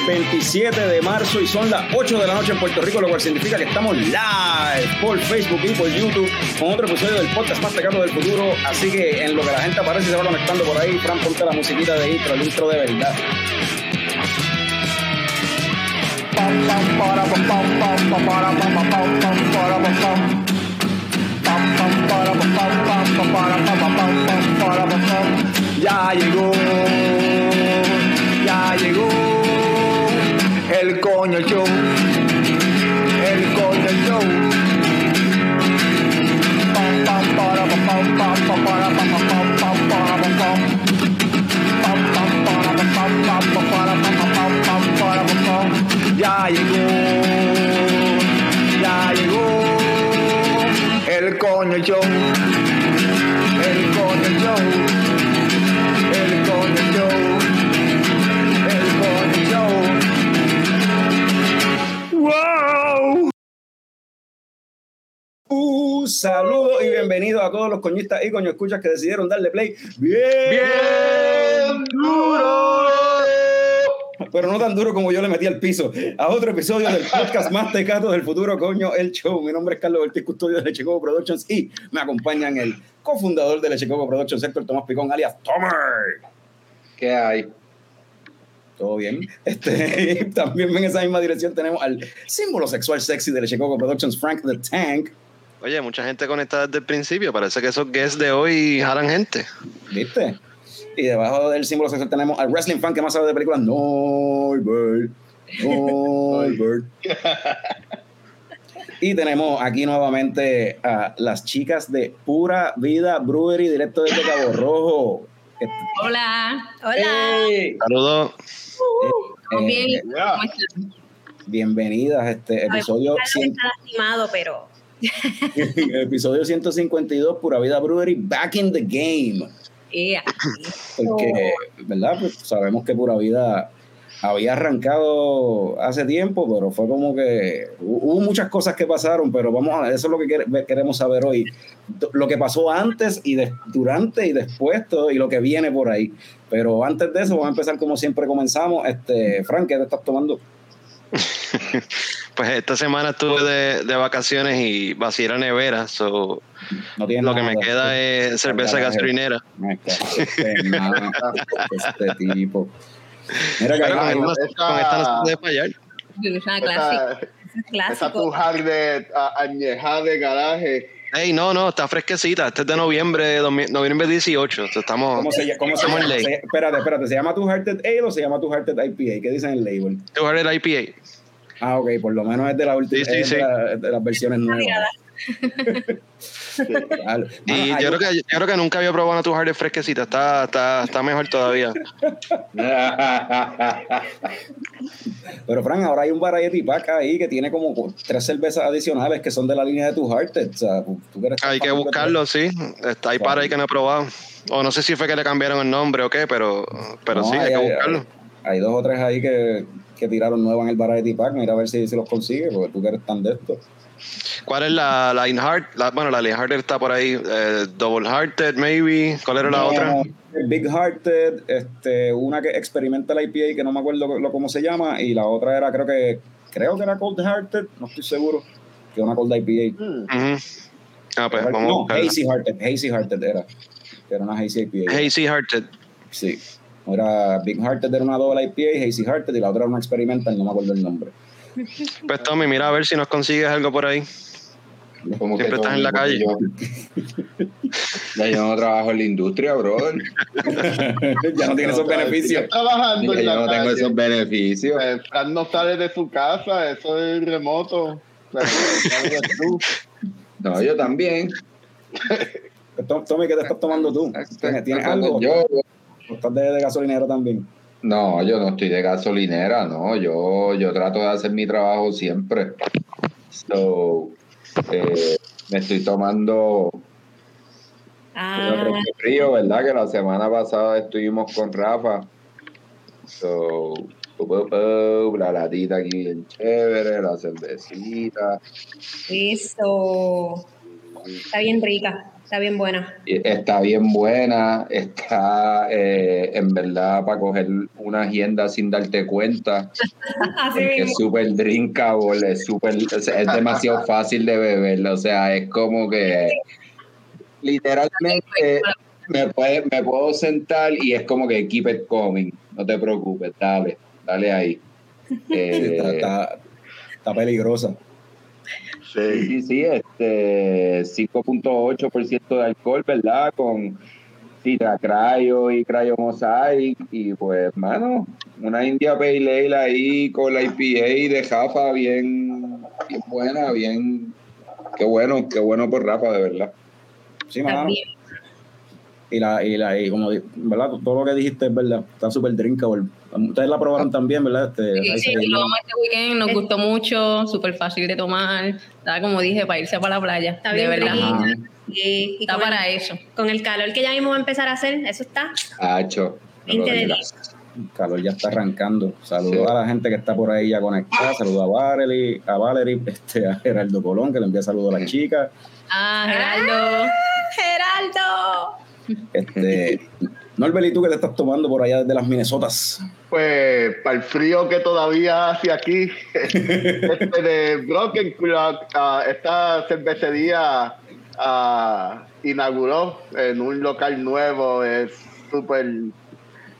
es lunes 27 de marzo y son las 8 de la noche en Puerto Rico, lo cual significa que estamos live por Facebook y por YouTube con otro episodio del podcast más pecado del futuro. Así que en lo que la gente aparece se va conectando por ahí, Fran, ponte la musiquita de intro, el intro de verdad. Ya llegó, ya llegó el coño show, el coño show. Pam, pam, para, pam, pam, pam, pam, Un saludo y bienvenido a todos los coñistas y coño escuchas que decidieron darle play bien, Bien duro. pero no tan duro como yo le metí al piso, a otro episodio del podcast más tecato del futuro, coño, el show. Mi nombre es Carlos Ortiz, custodio de Coco Productions y me acompañan el cofundador de Coco Productions, Héctor Tomás Picón, alias Tomer. ¿Qué hay? Todo bien. Este, también en esa misma dirección tenemos al símbolo sexual sexy de Coco Productions, Frank the Tank. Oye, mucha gente conectada desde el principio. Parece que esos guests de hoy jalan gente. ¿Viste? Y debajo del símbolo sexual tenemos al wrestling fan que más sabe de películas, Norbert. Norbert. y tenemos aquí nuevamente a las chicas de Pura Vida Brewery, directo desde Cabo Rojo. Hola, hola. Saludos. ¿Todo bien? eh, bienvenidas a este episodio, Carlos cien- está lastimado, pero episodio 152, Pura Vida Brewery, back in the game. eh, porque, ¿verdad? Pues sabemos que Pura Vida había arrancado hace tiempo, pero fue como que hu- hubo muchas cosas que pasaron, pero vamos a eso es lo que quere- queremos saber hoy. Lo que pasó antes y de- durante y después todo, y lo que viene por ahí. Pero antes de eso, vamos a empezar como siempre comenzamos. Este, Frank, ¿qué te estás tomando? Pues esta semana estuve de, de vacaciones y vacié la nevera. So, No lo que me queda es cerveza que este, nada, este tipo. Mira que Pero con, hay- esta, no- esa- con esta no se puede fallar. es una clásica, Esa, es esa tujar de a- añejada de garaje. Ey, no, no, está fresquecita. Este es de noviembre, de noviembre 18. So, estamos, ¿Cómo se, llama- cómo se estamos en llama? ley. Se- espérate, espérate, ¿se llama tu Hearted Ale o se llama tu Hearted IPA? ¿Qué dicen en el label? Eres el IPA. Ah, ok, por lo menos es de, la última, Sí, sí, es de, sí. la- de las versiones nuevas. Claro. Y Mano, yo, creo que, yo creo que nunca había probado una Tujar de fresquecita. Está, está, está mejor todavía. Pero, Fran, ahora hay un variety pack ahí que tiene como tres cervezas adicionales que son de la línea de tu Hearted. O sea, tú que eres Hay que buscarlo, sí. Está ahí para ahí que no he probado. O no sé si fue que le cambiaron el nombre o qué, pero, pero No, sí, hay que hay- buscarlo. Hay, dos o tres ahí que, que tiraron nuevas en el variety pack. Mira a ver si, si los consigue, porque tú que eres tan de esto. ¿Cuál es la, la Inheart? La, bueno, la Inheart está por ahí. eh, Double Hearted, maybe. ¿Cuál era la No, otra? Big Hearted, este, una que experimenta la IPA que no me acuerdo lo, cómo se llama, y la otra era, creo que, creo que era Cold Hearted, no estoy seguro, que una Cold IPA. Ujú. Ah, pues vamos no. Hazy Hearted, Hazy Hearted era, que era una Hazy IPA. Hazy Hearted. Sí. Era Big Hearted era una doble IPA, Hazy Hearted, y la otra era una experimental, no me acuerdo el nombre. Pues Tommy, mira a ver si nos consigues algo por ahí. Como Siempre estás en la calle. Yo, ya yo no trabajo en la industria, brother. ya no tiene esos beneficios. Trabajando Ya en yo la no tengo esos beneficios. Eh, Fran no sale de su casa, eso es remoto. No, yo también. Tom- Tommy, ¿qué te estás tomando tú? ¿Tienes, tienes algo? Yo, ¿O estás de, de gasolinero también? No, yo no estoy de gasolinera, no. Yo, yo trato de hacer mi trabajo siempre. So, eh, me estoy tomando Ah, frío, ¿verdad? Que la semana pasada estuvimos con Rafa. So, la latita aquí bien chévere, la cervecita. eso. Está bien rica. Está bien buena. Está bien buena, está eh, en verdad para coger una agenda sin darte cuenta. Así porque es súper drinkable, es sea, es demasiado fácil de beber, o sea, es como que literalmente me, puede- me puedo sentar y es como que keep it coming, no te preocupes, dale, dale ahí. Eh, está, está- está peligrosa. Sí, Sí. sí, este 5.8% de alcohol, ¿verdad? Con Citra Cryo y Cryo Mosaic. Y pues, mano, una India Pale Ale ahí con la IPA de Jafa bien, bien buena, bien. Qué bueno, qué bueno por Rafa, de verdad. Sí, mano. Y, la, y, la, y como, ¿verdad? Todo lo que dijiste es verdad. Está súper drinkable. Ustedes la probaron también, ¿verdad? Este, Sí, sí, y- lo tomamos este weekend, nos gustó mucho, súper fácil de tomar. Estaba como dije, para irse para la playa. Está de bien verdad. Sí, y Está para el, eso. con el calor que ya mismo va a empezar a hacer, eso está. Hacho. 20 de Mira. 10. El calor ya está arrancando. Saludos Sí. a la gente que está por ahí ya conectada. Saludos a Valerie, a Valerie, este, a Gerardo Colón, que le envía saludos a las chicas. Ah, Gerardo. ¡Geraldo! Este, Norbert, ¿y tú qué te estás tomando por allá desde las Minnesotas? Pues para el frío que todavía hace aquí, este de Broken Clock, ah, esta cervecería ah, inauguró en un local nuevo, es súper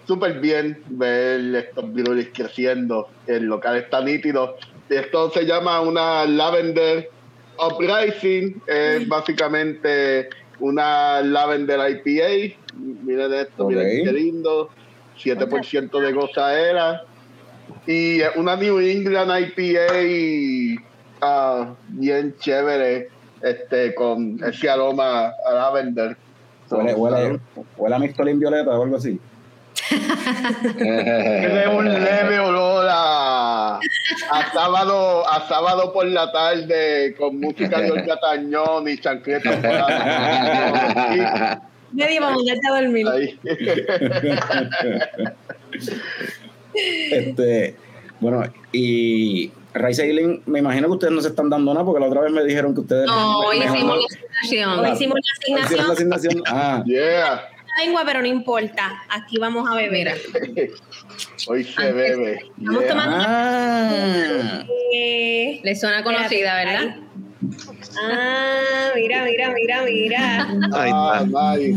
súper bien ver estos breweries creciendo, el local está nítido. Esto se llama una Lavender Uprising, es básicamente una Lavender IPA, miren esto, miren Ok. qué lindo, 7% de gozaera. Y una New England IPA ah, bien chévere, este, con ese aroma a lavender. Huele, huele, huele a mixtolín violeta o algo así. Tiene un leve olor a, a sábado a sábado por la tarde con música de Olga Tañón y chancletas por para mandarte a dormir. Este, bueno, y Raisa Lynn, me imagino que ustedes no se están dando nada porque la otra vez me dijeron que ustedes. No, hoy mejor hicimos la asignación. Hoy hicimos la asignación. Ah, Yeah, lengua, pero no importa. Aquí vamos a beber. hoy se bebe. Estamos Yeah. tomando- ah. Eh, Le suena conocida, ¿verdad? Ah, mira, mira, mira, mira. Ahí Ah, está. nice.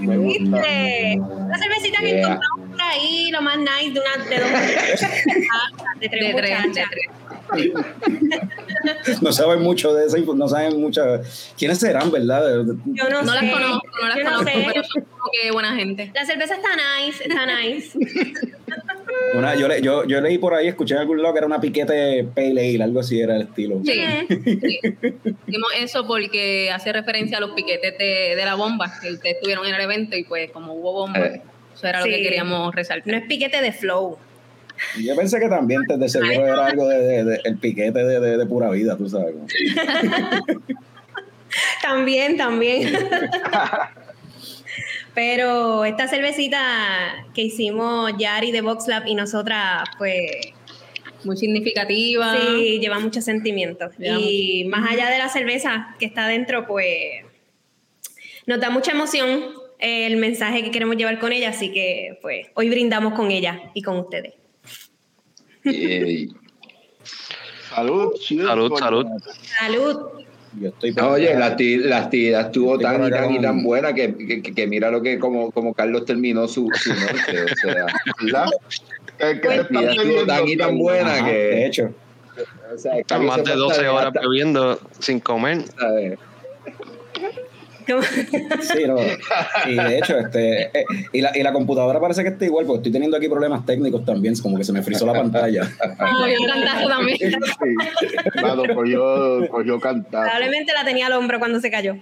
Me gusta. ¿Viste? La cervecita que Yeah. encontramos por ahí, lo más nice de una de dos de tres De tres, de tres. No saben mucho de esa no saben mucho. ¿Quiénes serán, verdad? Yo no, No sé. las conozco, no las Yo no conozco, sé. pero son como que buena gente. La cerveza está nice, está nice. Una, yo, le- yo, yo leí por ahí, escuché en algún lado que era una piquete pale ale, algo así era el estilo. Sí, sí. Hicimos eso porque hace referencia a los piquetes de, de la bomba que ustedes estuvieron en el evento y pues como hubo bomba, Eh. eso era lo Sí. que queríamos No resaltar. es piquete de flow. Yo pensé que también de seguro era algo de, de- de- el piquete de, de- de pura vida, tú sabes. También, también. Pero esta cervecita que hicimos Yari de Box Lab y nosotras, pues Muy significativa. sí, lleva mucho sentimiento. Lleva Y más allá de la cerveza que está dentro, pues nos da mucha emoción el mensaje que queremos llevar con ella, así que pues hoy brindamos con ella y con ustedes. Y- Salud, cheers, Salud, salud. Salud. Yo estoy Oye, la, la actividad estuvo Estoy tan y tan y tan buena que, que, que mira lo que como, como Carlos terminó su, su noche. O sea, ¿verdad? Eh, que la actividad estuvo tan y tan buena Ajá, que. de hecho. o sea, Carlos Más de pasa 12 horas bebiendo sin comer. ¿sabes? Sí, no. Y de hecho, este, eh, y, la, y la computadora parece que está igual, porque estoy teniendo aquí problemas técnicos también, como que se me frizó la pantalla. Ah, yo cantazo también. Sí, claro, cogió, cogió cantar. Probablemente la tenía al hombro cuando se cayó.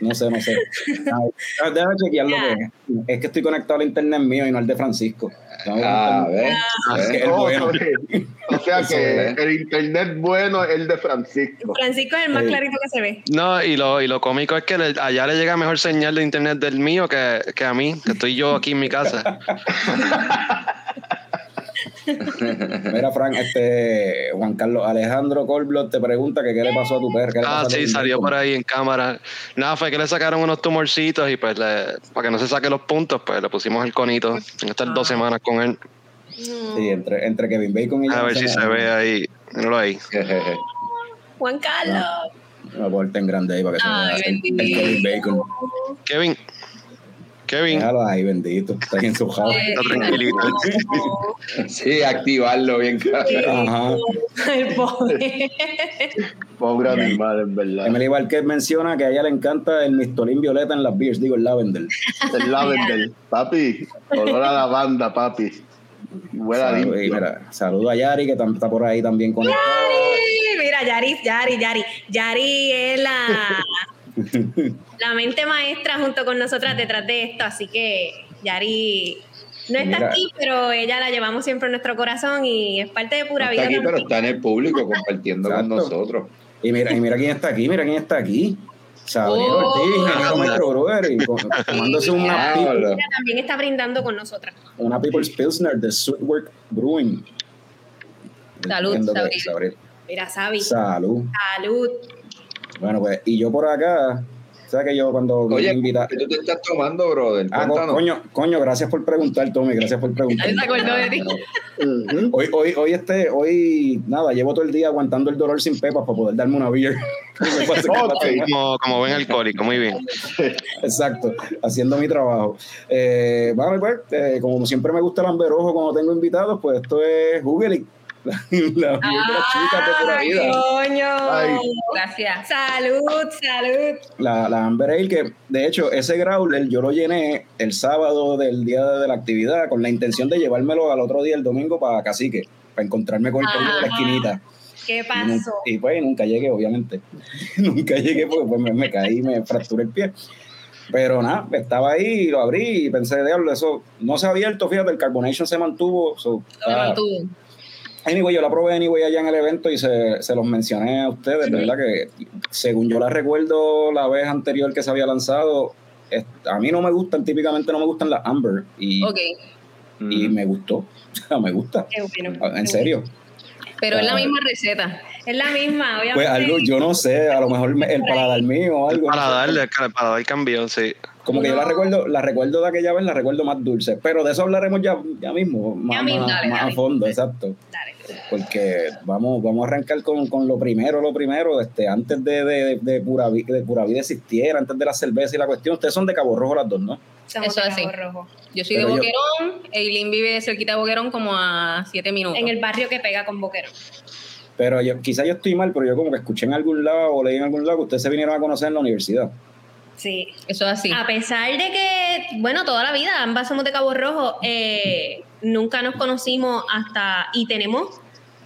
No, sé, no sé. Ah, Déjame chequear lo que es que estoy conectado al internet mío y no al de Francisco. Ah, conectarme- ¿ves? Oh, bueno. O sea que el internet bueno es el de Francisco. Francisco es el más Sí. clarito que se ve. No, y lo, y lo cómico es que le- allá le llega mejor señal de internet del mío que, que a mí, que estoy yo aquí en mi casa. Mira, Frank, este Juan Carlos Alejandro Colblot te pregunta que qué le pasó a tu perro. ¿Qué le Ah, sí, salió por ahí en cámara. Nada, fue que le sacaron unos tumorcitos y pues le- para que no se saque los puntos, pues le pusimos el conito. En estas dos semanas con él. Sí, entre, entre Kevin Bacon y A ver no si se ve ahí. Míralo ahí. Juan Carlos. Porta en grande ahí para que Ay, se vea el, el bendito. Kevin Bacon. Kevin. Kevin. Déjalo ahí, bendito. Está ahí en su house. Está tranquilito. Sí, activarlo bien cabrón. Ajá. El pobre. Pobre animal, en verdad. Emily Vázquez menciona que a ella le encanta el mistolín violeta en las beers, digo el lavender. El lavender. Papi, olor a lavanda, papi. Salud, y limpio. mira, saludo a Yari que está por ahí también conectado. Yari, mira, Yari, Yari, Yari. Yari es la, la mente maestra junto con nosotras detrás de esto, así que Yari no está Mira. aquí, pero ella la llevamos siempre en nuestro corazón y es parte de No pura está vida. aquí, pero está en el público compartiendo con nosotros. Y mira, y mira quién está aquí, mira quién está aquí. Sabriel Oh. Ortiz, ingeniero microbrewer, y con- tomándose una, people, también está brindando con nosotras. una People's Pilsner de Sweetwork Brewing. Salud. Sabriel. Mira, Sabi. Salud. Salud. Bueno, pues, y yo por acá, ¿sabes que yo cuando Oye, invita... ¿qué tú te estás tomando, brother? Ah, Cuéntanos. coño, coño, gracias por preguntar, Tommy, gracias por preguntar. Ahí se acordó de ti. Hoy, hoy, hoy, este, hoy, nada, llevo todo el día aguantando el dolor sin pepas para poder darme una beer. Como, como buen alcohólico, muy bien. Exacto, haciendo mi trabajo. Eh, vale, pues, eh, como siempre me gusta el amberojo cuando tengo invitados, pues esto es Google la, la beer de pura vida. coño. Ay. Gracias. Salud, salud. La, la Amber Ale, que de hecho ese growler yo lo llené el sábado del día de la actividad con la intención de llevármelo al otro día, el domingo, para Cacique, para encontrarme con el coño de la esquinita. ¿Qué pasó? y pues nunca llegué, obviamente. nunca llegué porque pues, me, me caí y me fracturé el pie. Pero nada, estaba ahí y lo abrí y pensé, diablo, eso no se ha abierto, fíjate, el carbonation se mantuvo. so, Lo ah, mantuvo. Anyway, yo la probé anyway allá en el evento y se, se los mencioné a ustedes, ¿verdad? Que según yo la recuerdo la vez anterior que se había lanzado, es- a mí no me gustan, típicamente no me gustan las Amber y, Ok. y me gustó, me gusta, Qué bueno. Ah, en serio. Pero es la Ah. misma receta. Es la misma, obviamente. Pues algo, yo no sé, a lo mejor me- el paladar mío o algo. Para no sé. darle, para dar cambio, sí. Como que yo la recuerdo, la recuerdo de aquella vez, la recuerdo más dulce, pero de eso hablaremos ya, ya mismo, más, mismo, más- dale, más dale. a fondo, exacto. Dale. Porque vamos, vamos a arrancar con, con lo primero, lo primero, este, antes de, de, de, pura, de Pura Vida existiera, antes de la cerveza y la cuestión, ustedes son de Cabo Rojo las dos, ¿no? Somos Eso de así. Cabo Rojo. Yo soy Pero de yo- Boquerón. Eileen vive cerquita de Boquerón como a siete minutos. En el barrio que pega con Boquerón. Pero yo, quizá yo estoy mal, pero yo como que escuché en algún lado o leí en algún lado que ustedes se vinieron a conocer en la universidad. Sí. Eso es así. A pesar de que, bueno, toda la vida ambas somos de Cabo Rojo, eh, nunca nos conocimos hasta, y tenemos,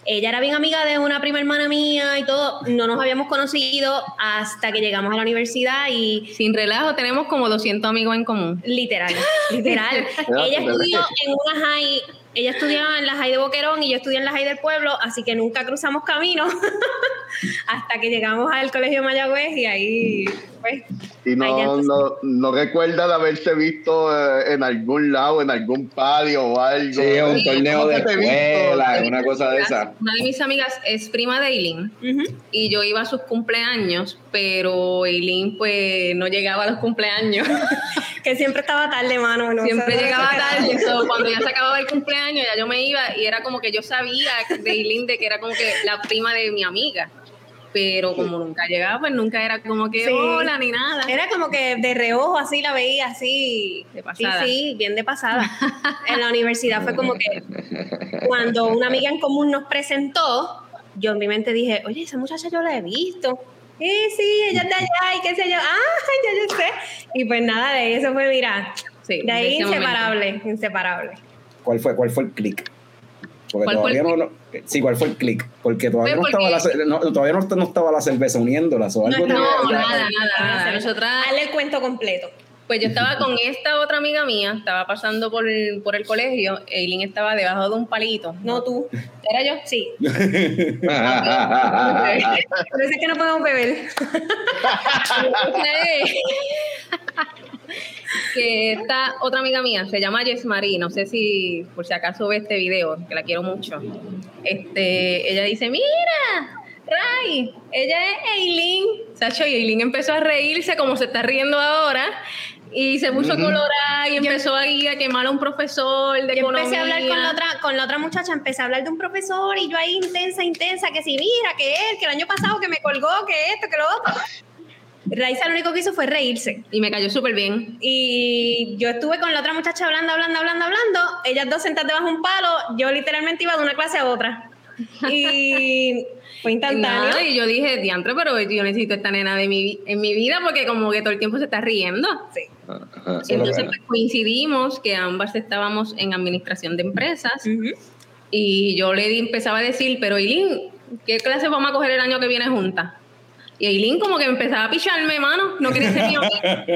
ella era bien amiga de una prima hermana mía y todo, no nos habíamos conocido hasta que llegamos a la universidad y Sin relajo, tenemos como 200 amigos en común. literal, literal. ella estudió en una high, ella estudiaba en la high de Boquerón y yo estudié en la high del pueblo, así que nunca cruzamos caminos hasta que llegamos al colegio Mayagüez y ahí, pues, Y no, entonces- no, no recuerda de haberse visto eh, en algún lado, en algún patio o algo. Sí, un Sí, torneo ¿cómo de escuela, una cosa de esa. Una de mis amigas es prima de Eileen ujú. y yo iba a sus cumpleaños, pero Eileen pues no llegaba a los cumpleaños. que siempre estaba tarde, mano. no Siempre llegaba tarde. so, cuando ya se acababa el cumpleaños, ya yo me iba y era como que yo sabía de Eileen de que era como que la prima de mi amiga. Pero como nunca llegaba, pues nunca era como que Sí. hola ni nada. Era como que de reojo así la veía así. De pasada. Sí, sí, bien de pasada. en la universidad fue como que cuando una amiga en común nos presentó, yo en mi mente dije, oye, esa muchacha yo la he visto. Sí, sí, ella es de allá y qué sé yo. Ah, ya yo sé. Y pues nada, de eso fue, mira, Sí, de ahí ese momento. inseparable, inseparable. ¿Cuál fue, cuál fue el click? Porque ¿Cuál fue el todavía no, no- sí, ¿cuál fue el click? Porque todavía, no estaba, la, no, todavía no, no estaba la cerveza uniéndolas o algo. No, ya- nada, nada, nada. Nosotras, Dale el cuento completo. Pues yo estaba con esta otra amiga mía, estaba pasando por el, por el colegio, Eileen estaba debajo de un palito. No tú. ¿Era yo? Sí. Por eso es que no podemos beber. que esta otra amiga mía se llama Jess Marie, no sé si por si acaso ve este video, que la quiero mucho. Este, ella dice, mira, Ray, ella es Eileen. Sacho, y Eileen empezó a reírse como se está riendo ahora. Y se puso colorada y empezó a, ir a quemar a un profesor de Yo economía. empecé a hablar con la, otra, con la otra muchacha, empecé a hablar de un profesor y yo ahí intensa, intensa, que si mira, que él, que el año pasado que me colgó, que esto, que lo otro. Raiza lo único que hizo fue reírse. Y me cayó súper bien. Y yo estuve con la otra muchacha hablando, hablando, hablando, hablando. Ellas dos sentadas debajo de un palo. Yo literalmente iba de una clase a otra. Y fue Y instantáneo. nada, y yo dije, diantre, pero yo necesito esta nena de mi, en mi vida porque como que todo el tiempo se está riendo. Sí. Ajá. Entonces pues, coincidimos que ambas estábamos en administración de empresas y yo le di- empezaba a decir, pero Eileen, ¿qué clase vamos a coger el año que viene juntas? Y Eileen como que empezaba a picharme, mano, no quería ser mi amiga.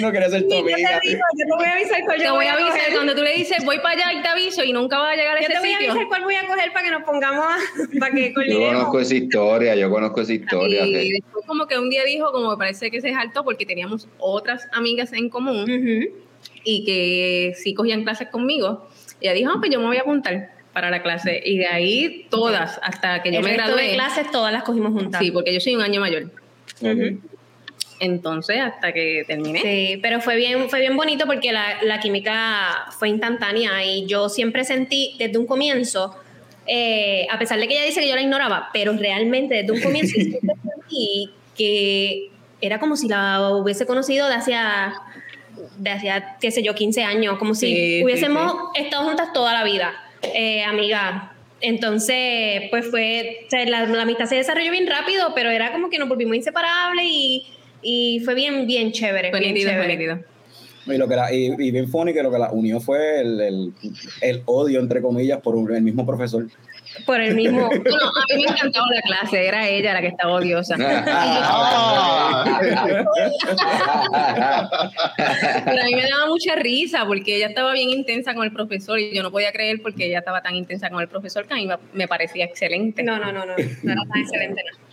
no quería ser tu yo amiga. yo te voy a avisar cuál Te yo voy a avisar, coger. cuando tú le dices, voy para allá y te aviso y nunca vas a llegar a Yo ese te voy a sitio. avisar cuál voy a coger para que nos pongamos, a- para que Yo conozco esa historia, yo conozco esa historia. Y después como que un día dijo, como me parece que se saltó porque teníamos otras amigas en común Ujú. y que sí cogían clases conmigo. Y ella dijo, ah, pues yo me voy a apuntar para la clase. Y de ahí todas, hasta que yo El me resto de gradué. clases todas las cogimos juntas. Sí, porque yo soy un año mayor. Ujú. Entonces, hasta que terminé. Sí, pero fue bien, fue bien bonito porque la, la química fue instantánea y yo siempre sentí desde un comienzo, eh, a pesar de que ella dice que yo la ignoraba, pero realmente desde un comienzo siempre sentí que era como si la hubiese conocido de hacía, de hacía, qué sé yo, 15 años, como si Sí, sí, hubiésemos estado juntas toda la vida, eh, amiga. Entonces, pues fue, o sea, la, la amistad se desarrolló bien rápido, pero era como que nos volvimos inseparables y, y fue bien, bien chévere. Fue bien nítido, fue chévere. nítido. Y, lo que la- y, y bien funny que lo que la unió fue el, el, el odio, entre comillas, por un- el mismo profesor. Por el mismo. Bueno, a mí me encantaba la clase, era ella la que estaba odiosa. Pero a mí me daba mucha risa porque ella estaba bien intensa con el profesor y yo no podía creer porque ella estaba tan intensa con el profesor que a mí me parecía excelente. No, no, no, no. No era tan excelente, no.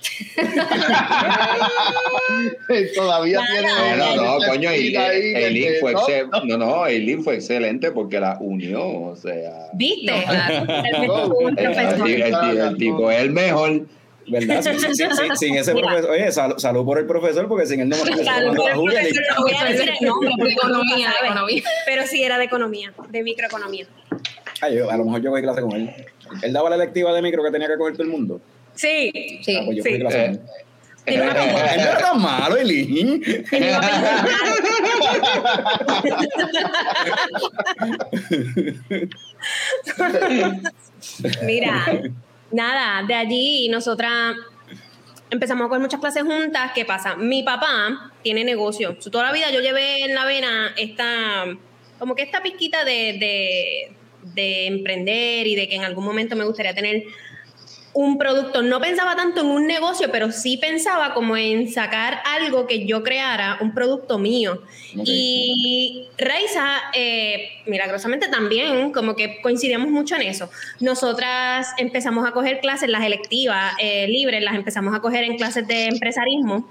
Todavía tiene. No, no, no, coño, Eileen que, fue, no, excel- no. no, fue excelente porque la unió, o sea, ¿Viste? No, claro. El No, mejor el, el el tipo es el mejor. ¿Verdad? Sin, sin- sin- sin ese Mira. profesor. Oye, sal- salud por el profesor, porque sin él no me Salud por el profesor, no voy a decir el nombre, De porque economía, uno de sabe. economía. Pero sí era de economía, de microeconomía. Ay, yo- a lo mejor yo cogí clase con él. Él daba la electiva de micro que tenía que coger todo el mundo. Sí. Sí. Ah, pues yo Sí. él. Tiene una Él no era tan malo, pensar Mira, nada, de allí nosotras empezamos a coger muchas clases juntas. ¿Qué pasa? Mi papá tiene negocio. Toda la vida yo llevé en la vena esta, como que esta pizquita de, de, de emprender y de que en algún momento me gustaría tener un producto. No pensaba tanto en un negocio, pero sí pensaba como en sacar algo que yo creara, un producto mío. Y Raiza, eh, milagrosamente también, como que coincidíamos mucho en eso. Nosotras empezamos a coger clases, las electivas eh, libres, las empezamos a coger en clases de empresarismo.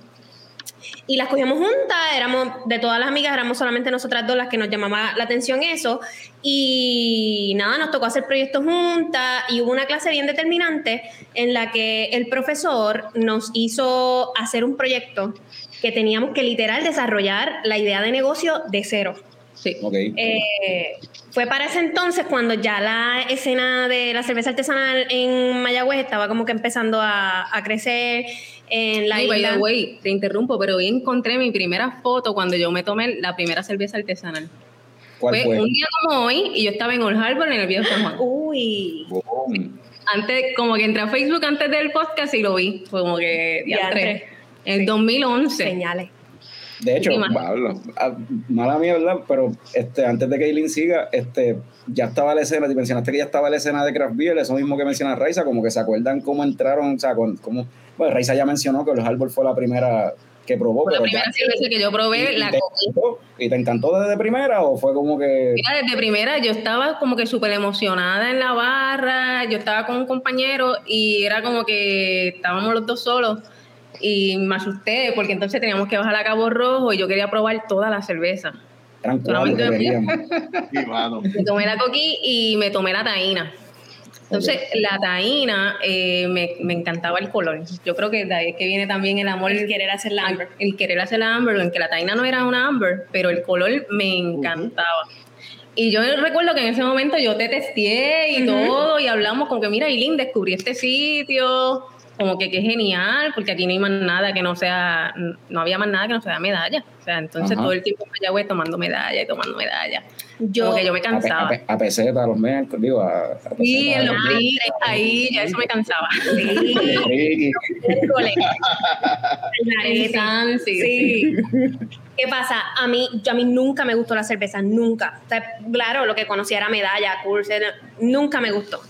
Y las cogíamos juntas, éramos, de todas las amigas, éramos solamente nosotras dos las que nos llamaba la atención eso. Y nada, nos tocó hacer proyectos juntas y hubo una clase bien determinante en la que el profesor nos hizo hacer un proyecto que teníamos que literal desarrollar la idea de negocio de cero. Sí. Ok. Eh, fue para ese entonces cuando ya la escena de la cerveza artesanal en Mayagüez estaba como que empezando a, a crecer en la by isla. the way, te interrumpo, pero hoy encontré mi primera foto cuando yo me tomé la primera cerveza artesanal. ¿Cuál Fue, fue? un día como hoy y yo estaba en Old Harbor en el viejo San Juan. Uy, Boom. Antes, como que entré a Facebook antes del podcast y lo vi. Fue como que Diantre. diantre. En Sí. 2011. señales. De hecho, Sí. Pablo. ah, mala mía, ¿verdad? Pero este, antes de que Eileen siga, este, ya estaba la escena, te mencionaste que ya estaba la escena de Craft Beer, eso mismo que menciona Raiza, como que se acuerdan cómo entraron, o sea, con, cómo, bueno, Raiza ya mencionó que los Arbor fue la primera que probó, Fue la pero primera ya, cerveza que yo probé, y, la te cogí. encantó, ¿Y te encantó desde primera o fue como que... Mira, desde primera yo estaba como que súper emocionada en la barra, yo estaba con un compañero y era como que estábamos los dos solos y me asusté porque entonces teníamos que bajar a Cabo Rojo y yo quería probar toda la cerveza. Mano. Me tomé la coquí y me tomé la taína. Entonces, la taína eh, me, me encantaba el color. Yo creo que de ahí es que viene también el amor. El querer hacer la amber. El querer hacer la amber, en que la taína no era una amber, pero el color me encantaba. Y yo recuerdo que en ese momento yo te testé y todo, y hablamos como que, mira, Eileen, descubrí este sitio, como que qué genial, porque aquí no hay más nada que no sea, no había más nada que no sea medalla. O sea, entonces todo el tiempo en Mayagüez tomando medalla y tomando medalla. Yo, Como que yo me A, pe- a, cansaba. pe- a peseta, a los miércoles, digo, a, a Sí, en los brillos, ahí ya eso me cansaba. Ricky. En Sansi. Sí. ¿Qué pasa? A mí, yo a mí nunca me gustó la cerveza, nunca. O sea, claro, lo que conocía era medalla, curso, nunca me gustó.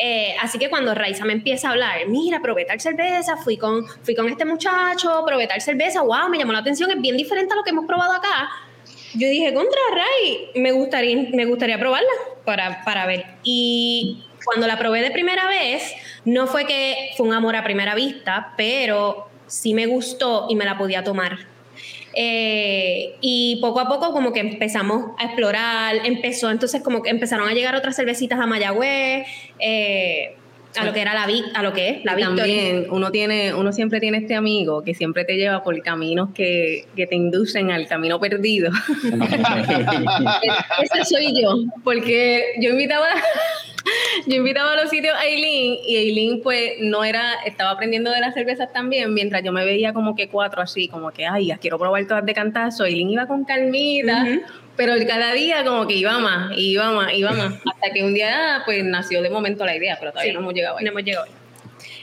Eh, así que cuando Raiza me empieza a hablar, mira, probé tal cerveza, fui con, fui con este muchacho, probé tal cerveza, wow, me llamó la atención, es bien diferente a lo que hemos probado acá. Yo dije, contra Ray, me gustaría, me gustaría probarla para, para ver. Y cuando la probé de primera vez, no fue que fue un amor a primera vista, pero sí me gustó y me la podía tomar. Eh, y poco a poco como que empezamos a explorar, empezó entonces como que empezaron a llegar otras cervecitas a Mayagüez, eh, a lo que era la a lo que es la Y Victory. también uno tiene, uno siempre tiene este amigo que siempre te lleva por caminos que, que te inducen al camino perdido. Ese soy yo, porque yo invitaba, yo invitaba a los sitios a Eileen y Eileen pues no era, estaba aprendiendo de las cervezas también, mientras yo me veía como que cuatro así, como que ay, las quiero probar todas de cantazo. Eileen iba con calmita. Pero cada día como que iba más, iba más, iba más, hasta que un día pues nació de momento la idea, pero todavía Sí, no hemos llegado ahí. no hemos llegado ahí.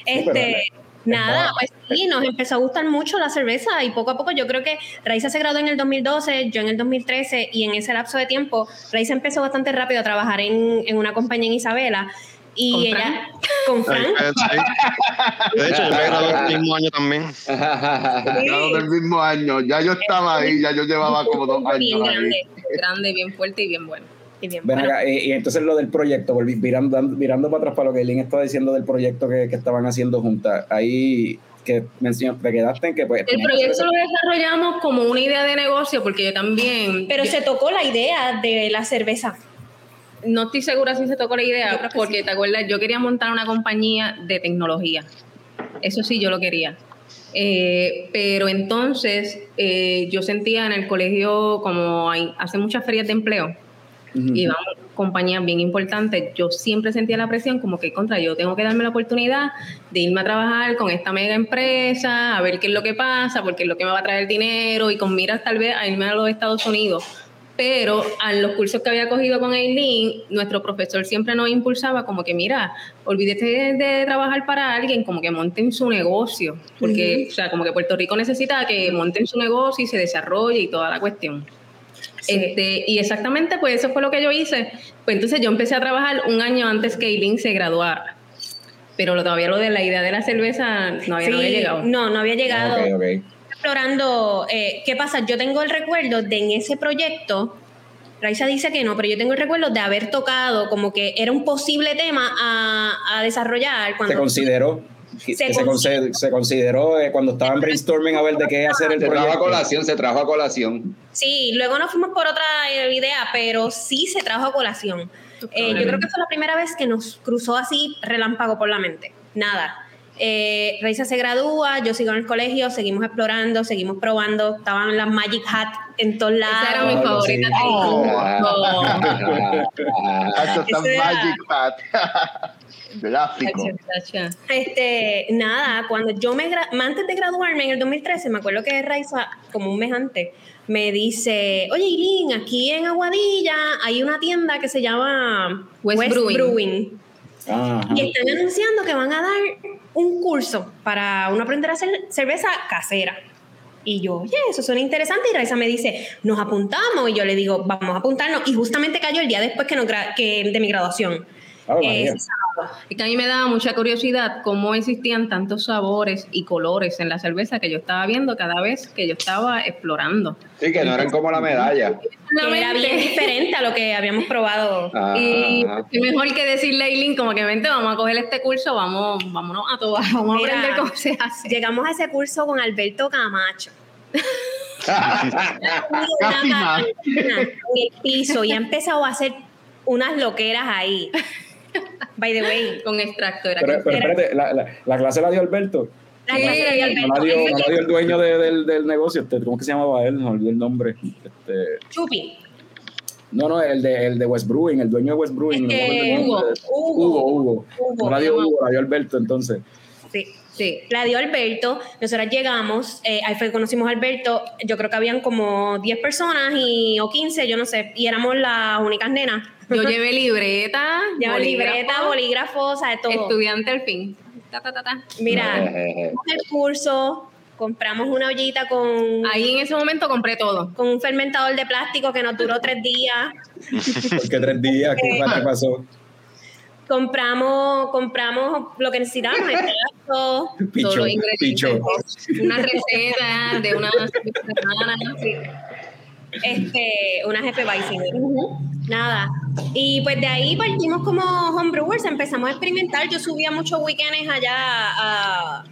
Este, nada, pues sí, nos empezó a gustar mucho la cerveza y poco a poco yo creo que Raiza se graduó en el 2012, yo en el 2013 y en ese lapso de tiempo Raiza empezó bastante rápido a trabajar en, en una compañía en Isabela y ¿Con ella con Frank. Sí. De hecho, yo me gradué el mismo año también. Claro, del mismo año. Ya yo estaba ahí, ya yo llevaba como dos bien años ahí. grande grande, bien fuerte y bien bueno. y bien Ven bueno. acá, y, y entonces lo del proyecto, volví, mirando, mirando para atrás para lo que Eileen estaba diciendo del proyecto que, que estaban haciendo juntas, ahí que mencionó, te quedaste en que pues... El proyecto lo desarrollamos como una idea de negocio porque yo también, Pero yo- se tocó la idea de la cerveza. No estoy segura si se tocó la idea porque sí. te acuerdas, yo quería montar una compañía de tecnología. Eso sí, yo lo quería. Eh, pero entonces eh, yo sentía en el colegio como hay, hace muchas ferias de empleo y vamos compañías bien importantes, yo siempre sentía la presión como que contra yo tengo que darme la oportunidad de irme a trabajar con esta mega empresa, a ver qué es lo que pasa, porque es lo que me va a traer dinero y con miras tal vez a irme a los Estados Unidos. Pero a los cursos que había cogido con Eileen, nuestro profesor siempre nos impulsaba como que, mira, olvídate de, de trabajar para alguien, como que monten su negocio, porque, o sea, como que Puerto Rico necesita que monten su negocio y se desarrolle y toda la cuestión. Este, y exactamente, pues eso fue lo que yo hice. Pues entonces yo empecé a trabajar un año antes que Eileen se graduara. Pero lo, todavía lo de la idea de la cerveza no había, no había Sí, llegado. no, no había llegado. Ok, ok. Explorando eh, qué pasa. Yo tengo el recuerdo de en ese proyecto, Raiza dice que no, pero yo tengo el recuerdo de haber tocado como que era un posible tema a, a desarrollar Se cuando consideró, que Se se, conse- se consideró eh, cuando estaban brainstorming a ver de qué hacer el Se trajo a proyecto. colación, se trajo a colación. Sí, luego nos fuimos por otra eh, idea, pero sí se trajo a colación. Eh, yo creo que fue la primera vez que nos cruzó así relámpago por la mente. Nada. Eh, Reisa se gradúa, yo sigo en el colegio, seguimos explorando, seguimos probando. Estaban las Magic Hat en todos lados. Esa era mi favorita. sí. Oh. Magic Pat. Gráfico. Este, nada, cuando yo me gra- antes de graduarme en el 2013, me acuerdo que Raiza, como un mes antes, me dice, oye Eileen, aquí en Aguadilla hay una tienda que se llama West Brewing. Brewing. Ajá. Y están anunciando que van a dar un curso para uno aprender a hacer cerveza casera. Y yo, oye, eso suena interesante. Y Raiza me dice, nos apuntamos. Y yo le digo, vamos a apuntarnos. Y justamente cayó el día después que, de mi graduación. Ave María. Es que a mí me daba mucha curiosidad cómo existían tantos sabores y colores en la cerveza que yo estaba viendo cada vez que yo estaba explorando. Sí, que no eran como la medalla. Era bien diferente a lo que habíamos probado. Ajá, Y ajá. qué mejor que decirle a Eileen como que vente, vamos a coger este curso, vamos, vámonos a todas, vamos Mira. a aprender cómo se hace. Llegamos a ese curso con Alberto Camacho. Casi más. en el piso y ha empezado a hacer unas loqueras ahí. By the way, Con extracto era Pero, pero espérate, la, la, la clase la dio Alberto. la clase Alberto, la dio, el no la dio el dueño de- del, del negocio. Este, ¿Cómo que se llamaba él? No olvidé el nombre. Este, Chupi. no, no, el de, el de West Brewing, el dueño de West Brewing. Este. Hugo. Hugo, Hugo. Hugo, No la dio Hugo. Hugo, la dio Alberto entonces. Sí. Sí. La dio Alberto, nosotras llegamos, eh, ahí fue que conocimos a Alberto, yo creo que habían como 10 personas y, o 15, yo no sé, y éramos las únicas nenas. Yo llevé libreta, bolígrafo, libreta, bolígrafo, o sea, de todo. estudiante al fin. Ta, ta, ta, ta. Mira, Jejeje. hicimos el curso, compramos una ollita con, Ahí en ese momento compré todo. con un fermentador de plástico que nos duró tres días. Porque tres días, ¿qué, qué pasó? Compramos, compramos lo que necesitábamos, el plato, todos los ingredientes. picho. Una receta de una semana. Sí. Este, una jefe Bison. Nada. Y pues de ahí partimos como homebrewers, empezamos a experimentar. Yo subía muchos weekends allá a-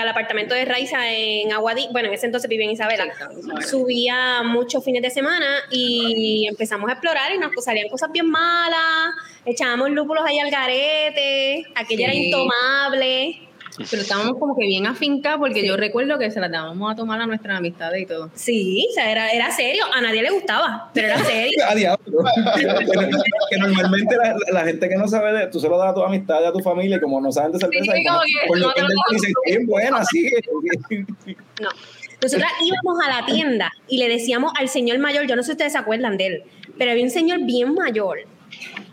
al apartamento de Raiza en Aguadí. Bueno, en ese entonces vivía en Isabela. Subía muchos fines de semana y empezamos a explorar y nos salían cosas bien malas. Echábamos lúpulos ahí al garete. Aquello era intomable. Pero estábamos como que bien afincados porque yo recuerdo que se las dábamos a tomar a nuestras amistades y todo. Sí, o sea, era, era serio. A nadie le gustaba, pero era serio. A diablo. que normalmente la, la gente que no sabe de tú se lo das a tu amistad, a tu familia, y como no saben de cerveza, Sí, y como, como que por lo no que dicen, bien buena, sigue. No. Nosotras íbamos a la tienda y le decíamos al señor mayor, yo no sé si ustedes se acuerdan de él, pero había un señor bien mayor.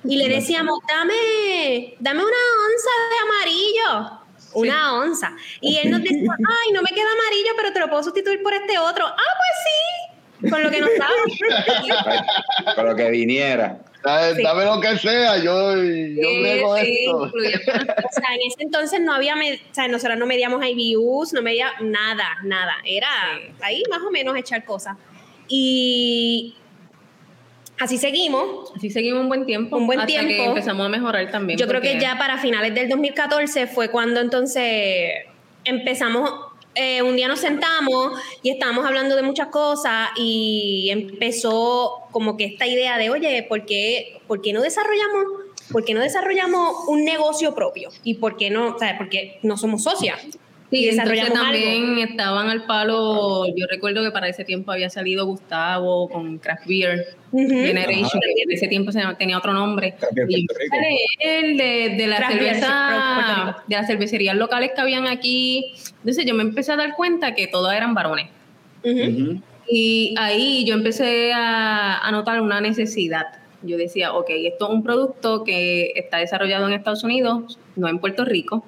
Y le decíamos, dame, dame una onza de amarillo. Una onza. Y él nos decía, ay, no me queda amarillo, pero te lo puedo sustituir por este otro. Ah, pues sí. Con lo que nos daba. Con lo que viniera. Dame, Sí. dame lo que sea, yo, yo Sí, brego sí, esto. O sea, en ese entonces no había, med- o sea, nosotros no medíamos IBUs, no medía nada, nada. Era ahí más o menos echar cosas. Y así seguimos. Así seguimos un buen tiempo. Un buen hasta que tiempo. empezamos a mejorar también. Yo creo que ya para finales del 2014 fue cuando entonces empezamos, eh, un día nos sentamos y estábamos hablando de muchas cosas y empezó como que esta idea de, oye, ¿por qué, por qué no desarrollamos? ¿Por qué no desarrollamos un negocio propio? ¿Y por qué no? O sea, porque no somos socias. Sí, desarrollamos también estaban al palo. Yo recuerdo que para ese tiempo había salido Gustavo con Craft Beer. Generation, Ajá. que en ese tiempo se tenía otro nombre. Y el de, de la Craft cerveza, de las cervecerías locales que habían aquí. Entonces yo me empecé a dar cuenta que todas eran varones. Y ahí yo empecé a, a notar una necesidad. Yo decía, ok, esto es un producto que está desarrollado en Estados Unidos, no en Puerto Rico.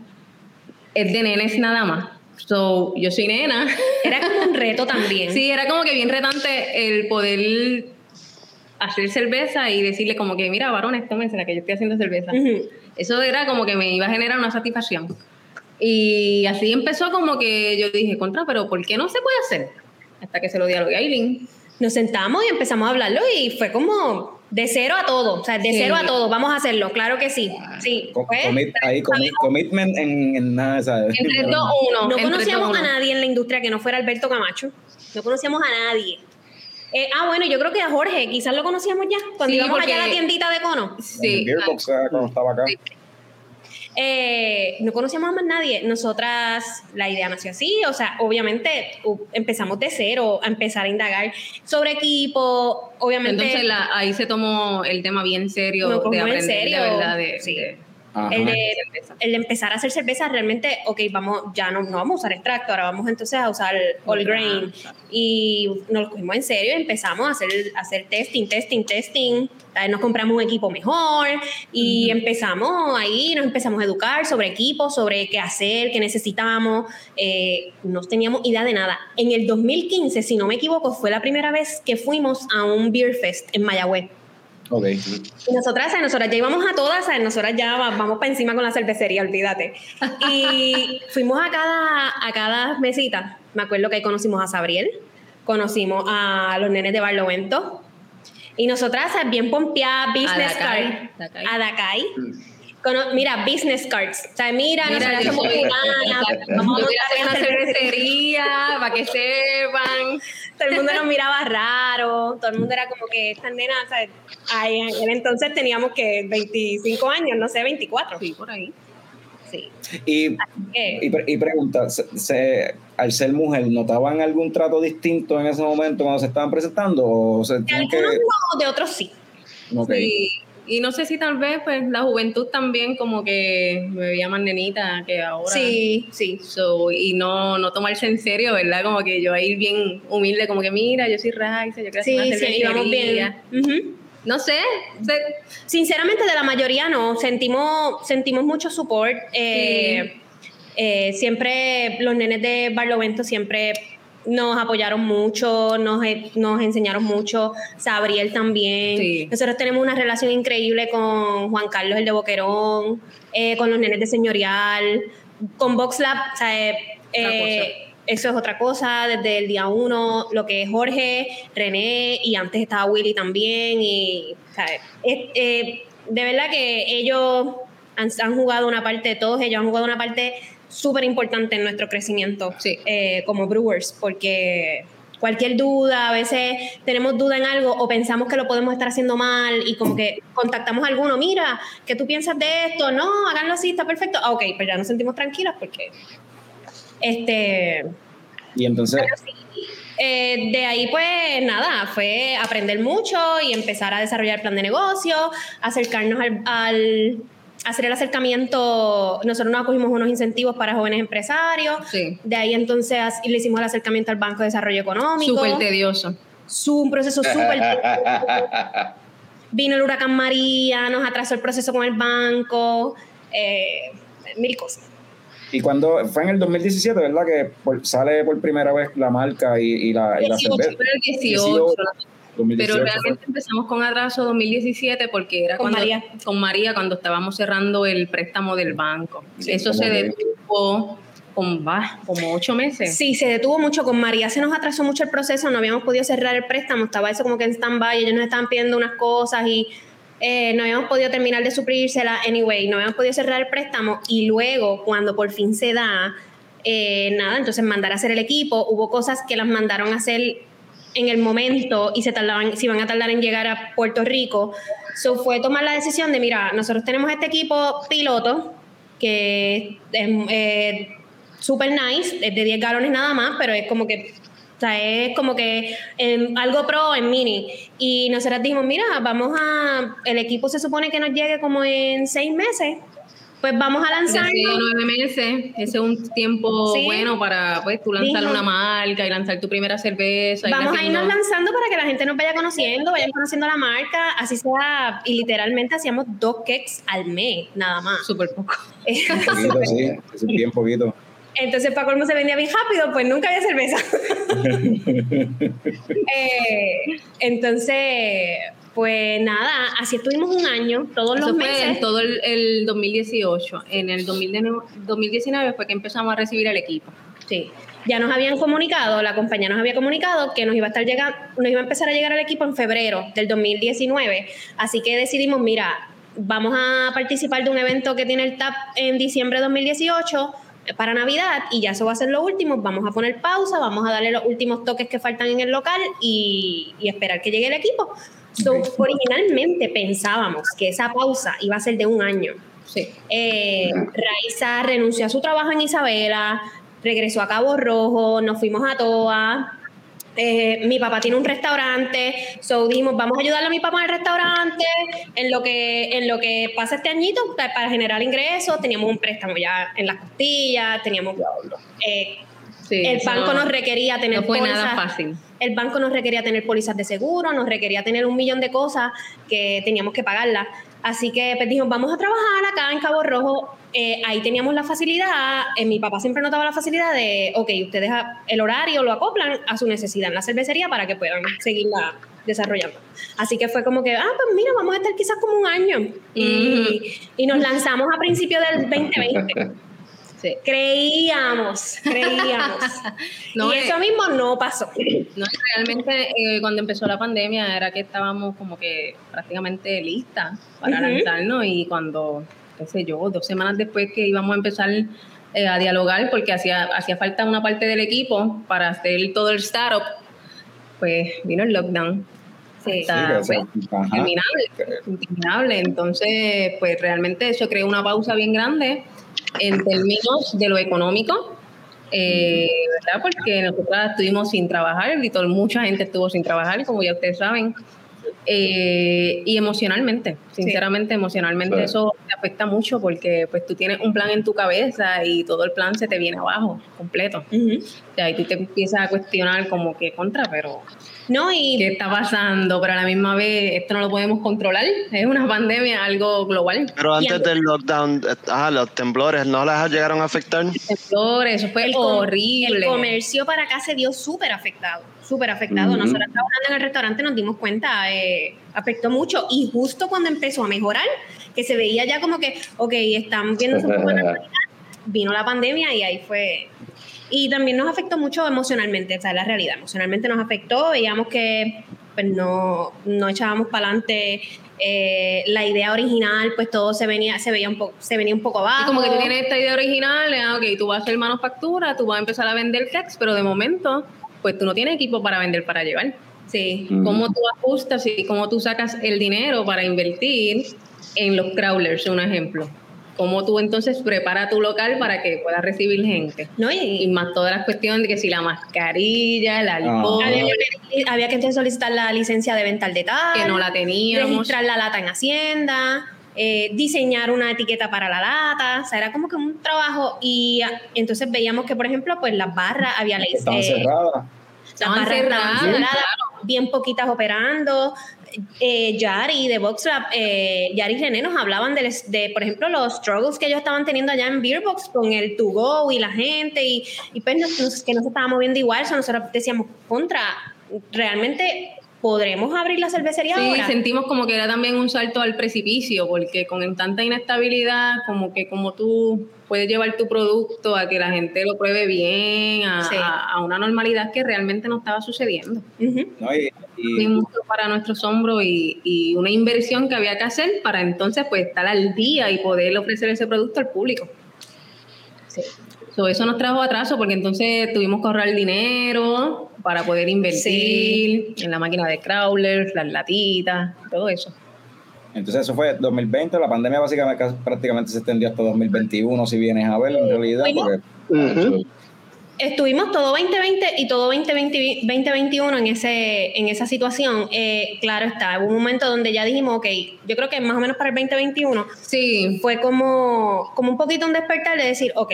Es de nenes nada más. So, yo soy nena. Era como un reto también. Sí, era como que bien retante el poder hacer cerveza y decirle como que, mira, varones, tómense la que yo estoy haciendo cerveza. Eso era como que me iba a generar una satisfacción. Y así empezó como que yo dije, contra, pero ¿por qué no se puede hacer? Hasta que se lo dialogué a Aileen. Nos sentamos y empezamos a hablarlo y fue como de cero a todo, o sea, de Sí. cero a todo, vamos a hacerlo, claro que sí. Sí, Com- pues, commit- ahí, commit- commitment en, en nada, ¿sabes? En 3, 2, 1. no conocíamos a nadie en la industria que no fuera Alberto Camacho, no conocíamos a nadie. Eh, ah, bueno, yo creo que a Jorge, quizás lo conocíamos ya, cuando Sí, íbamos allá a la tiendita de cono. En el Sí. Beer Box, ah, cuando estaba acá. Sí. Eh, no conocíamos a más nadie. Nosotras, la idea nació así, o sea, obviamente empezamos de cero a empezar a indagar sobre equipo, obviamente. Entonces la- ahí se tomó el tema bien serio de en aprender serio. de verdad de, Sí. de-. El de, el de empezar a hacer cerveza realmente, ok, vamos, ya no, no vamos a usar extracto, ahora vamos entonces a usar all grain. Y nos lo cogimos en serio y empezamos a hacer, a hacer testing, testing, testing. Nos compramos un equipo mejor y empezamos ahí, nos empezamos a educar sobre equipos, sobre qué hacer, qué necesitábamos. Eh, no teníamos idea de nada. En el 2015, si no me equivoco, fue la primera vez que fuimos a un Beer Fest en Mayagüez. Ok. Y nosotras, nosotras ya íbamos a todas, nosotras ya va- vamos para encima con la cervecería, olvídate. Y fuimos a cada, a cada mesita. Me acuerdo que ahí conocimos a Sabriel, conocimos a los nenes de Barlovento. Y nosotras, bien pompeadas, business Dakai, card, a Dakai. Mira, business cards. O sea, mira, Mira, somos vamos a montar hacer una cervecería. para que sepan. Todo el mundo nos miraba raro, todo el mundo era como que estas nenas, o sea, ay, en aquel entonces teníamos que 25 años, no sé, 24. Sí, por ahí. Sí. Y, y, pre- y pregunta, se, se- al ser mujer, ¿notaban algún trato distinto en ese momento cuando se estaban presentando? ¿O se de tienen que.? algunos no, de otros sí. Ok. Sí. Y no sé si tal vez pues la juventud también como que me veía más nenita que ahora. Sí, sí. So, y no, no tomarse en serio, ¿verdad? Como que yo ahí bien humilde, como que mira, yo soy Raiza, yo quiero hacer Sí, sí, íbamos bien. No sé, se- Sinceramente, de la mayoría no. Sentimos, sentimos mucho support. Eh, eh, siempre los nenes de Barlovento siempre nos apoyaron mucho, nos, eh, nos enseñaron mucho. Sabriel también. Sí. Nosotros tenemos una relación increíble con Juan Carlos, el de Boquerón, eh, con los nenes de Señorial, con VoxLab. O sea, eh, eh, eso es otra cosa, desde el día uno, lo que es Jorge, René y antes estaba Willy también. Y, o sea, es- eh, de verdad que ellos han, han jugado una parte, todos ellos han jugado una parte súper importante en nuestro crecimiento Sí. eh, como Brewers, porque cualquier duda, a veces tenemos duda en algo o pensamos que lo podemos estar haciendo mal y como que contactamos a alguno, mira, ¿qué tú piensas de esto? No, háganlo así, está perfecto. Ah, ok, pues ya nos sentimos tranquilas porque este Y entonces, eh, de ahí, pues nada, fue aprender mucho y empezar a desarrollar plan de negocio, acercarnos al, al- hacer el acercamiento. Nosotros nos acogimos unos incentivos para jóvenes empresarios. sí, De ahí entonces le hicimos el acercamiento al Banco de Desarrollo Económico. súper tedioso. Su- un proceso súper. Vino el huracán María, nos atrasó el proceso con el banco, eh, mil cosas. y cuando fue en el 2017, ¿verdad? Que por- sale por primera vez la marca y, y la, y la 18, cerveza. Fue el 18, 2018 pero realmente empezamos con atraso 2017 porque era Con cuando, María. con María cuando estábamos cerrando el préstamo del banco. Sí, Eso se detuvo con bah, como ocho meses. Sí, se detuvo mucho con María, se nos atrasó mucho el proceso, no habíamos podido cerrar el préstamo, estaba eso como que en stand-by, ellos nos estaban pidiendo unas cosas y eh, no habíamos podido terminar de suplírsela, anyway, no habíamos podido cerrar el préstamo y luego cuando por fin se da, eh, nada, entonces mandar a hacer el equipo, hubo cosas que las mandaron a hacer en el momento y se tardaban, se iban a tardar en llegar a Puerto Rico. So fue tomar la decisión de, mira, nosotros tenemos este equipo piloto que es eh, super nice, es de 10 galones nada más, pero es como que, o es como que algo pro en mini. Y nosotros dijimos, mira, vamos a, el equipo se supone que nos llegue como en seis meses, pues vamos a a nueve meses, ese es un tiempo Sí. bueno para pues tú lanzar Dijo. una marca y lanzar tu primera cerveza. Vamos a irnos lanzando para que la gente nos vaya conociendo, vayan conociendo la marca, así sea, y literalmente hacíamos dos cakes al mes, nada más. Súper poco. Poquito, sí, es bien poquito. Entonces, para colmo se vendía bien rápido, pues nunca había cerveza. Eh, entonces, pues nada, así estuvimos un año, todos Eso los fue meses. en todo el, el 2018. En el 2019 2019 fue que empezamos a recibir el equipo. Sí. Ya nos habían comunicado, la compañía nos había comunicado que nos iba a estar llegando, nos iba a empezar a llegar el equipo en febrero del 2019. Así que decidimos, mira, vamos a participar de un evento que tiene el TAP en diciembre de 2018 para Navidad y ya eso va a ser lo último. Vamos a poner pausa, vamos a darle los últimos toques que faltan en el local y, y esperar que llegue el equipo. So, originalmente pensábamos que esa pausa iba a ser de un año. Sí. Eh, Raiza renunció a su trabajo en Isabela, regresó a Cabo Rojo, nos fuimos a Toa. Eh, mi papá tiene un restaurante, so dijimos, vamos a ayudarle a mi papá en el restaurante, en lo que, en lo que pasa este añito, pa- para generar ingresos, teníamos un préstamo ya en las costillas, teníamos eh, Sí, el banco no- nos requería tener no fue pólizas- nada fácil. El banco nos requería tener pólizas de seguro, nos requería tener un millón de cosas que teníamos que pagarlas. Así que pues dijimos, vamos a trabajar acá en Cabo Rojo. Eh, ahí teníamos la facilidad, eh, mi papá siempre notaba la facilidad de, ok, ustedes a- el horario lo acoplan a su necesidad en la cervecería para que puedan seguirla desarrollando. Así que fue como que, ah, pues mira, vamos a estar quizás como un año. Y, y nos lanzamos a principios del 2020. Sí. Creíamos, creíamos. No, y eh, eso mismo no pasó. No, realmente eh, cuando empezó la pandemia era que estábamos como que prácticamente listas para Ujú. lanzarnos y cuando qué sé yo, dos semanas después que íbamos a empezar eh, a dialogar, porque hacía, hacía falta una parte del equipo para hacer todo el startup, pues vino el lockdown. Sí. Hasta, Sí, pues, interminable, interminable. Entonces, pues realmente eso creó una pausa bien grande en términos de lo económico, eh, ¿verdad? Porque nosotras estuvimos sin trabajar y todo, mucha gente estuvo sin trabajar, como ya ustedes saben. Eh, y emocionalmente, sinceramente, emocionalmente eso te afecta mucho porque pues tú tienes un plan en tu cabeza y todo el plan se te viene abajo, completo. O sea, y tú te empiezas a cuestionar como que contra, pero No, y qué está pasando, pero a la misma vez esto no lo podemos controlar, es una pandemia, algo global. Pero antes Y- del lockdown, ajá, los temblores no las llegaron a afectar. Temblores, eso fue el, horrible. el comercio para acá se dio súper afectado, súper afectado. Ujú. Nosotros trabajando en el restaurante nos dimos cuenta, eh, afectó mucho. Y justo cuando empezó a mejorar, que se veía ya como que, ok, están viendo normalidad, vino la pandemia y ahí fue. Y también nos afectó mucho emocionalmente, esa es la realidad. Emocionalmente nos afectó, veíamos que pues no, no echábamos para adelante eh, la idea original, pues todo se venía, se veía un poco, se venía un poco abajo. Y como que tú tienes esta idea original, ah, ok, tú vas a hacer manufactura, tú vas a empezar a vender text, pero de momento, pues tú no tienes equipo para vender para llevar. Sí. ¿Cómo tú ajustas y cómo tú sacas el dinero para invertir en los crawlers, un ejemplo? ¿Cómo tú entonces preparas tu local para que pueda recibir gente? ¿No? Y Y, más todas las cuestiones de que si la mascarilla, el alcohol, había, que, había que entonces solicitar la licencia de venta al detalle. que no la teníamos. registrar la lata en Hacienda, eh, diseñar una etiqueta para la lata, o sea, era como que un trabajo y ah, entonces veíamos que, por ejemplo, pues las barras, había Estaban eh, cerradas. las Estaban barras estaban cerradas, cerradas, bien poquitas operando. Eh, Yari de VoxLab, eh, Yari y René nos hablaban de, de, por ejemplo, los struggles que ellos estaban teniendo allá en Beerbox con el to go y la gente y, y pues nos- nos- que no se estaba moviendo igual, o sea, nosotros decíamos, contra, realmente podremos abrir la cervecería Sí, ahora. sentimos como que era también un salto al precipicio, porque con tanta inestabilidad, como que como tú puedes llevar tu producto a que la gente lo pruebe bien, a, Sí. a- a una normalidad que realmente no estaba sucediendo. Ujú. ¿no? Y, mucho para nuestros hombros y, y una inversión que había que hacer para entonces pues estar al día y poder ofrecer ese producto al público. Sí. So, eso nos trajo atraso porque entonces tuvimos que ahorrar dinero para poder invertir en la máquina de crawlers, las latitas, todo eso. entonces eso fue 2020, la pandemia básicamente prácticamente se extendió hasta 2021, si vienes a ver en realidad. Porque, Ujú. Estuvimos todo 2020 y todo 2020, 2021 en, ese, en esa situación. Eh, claro está, hubo un momento donde ya dijimos, ok, yo creo que más o menos para el 2021 Sí, fue como, como un poquito un despertar de decir, ok,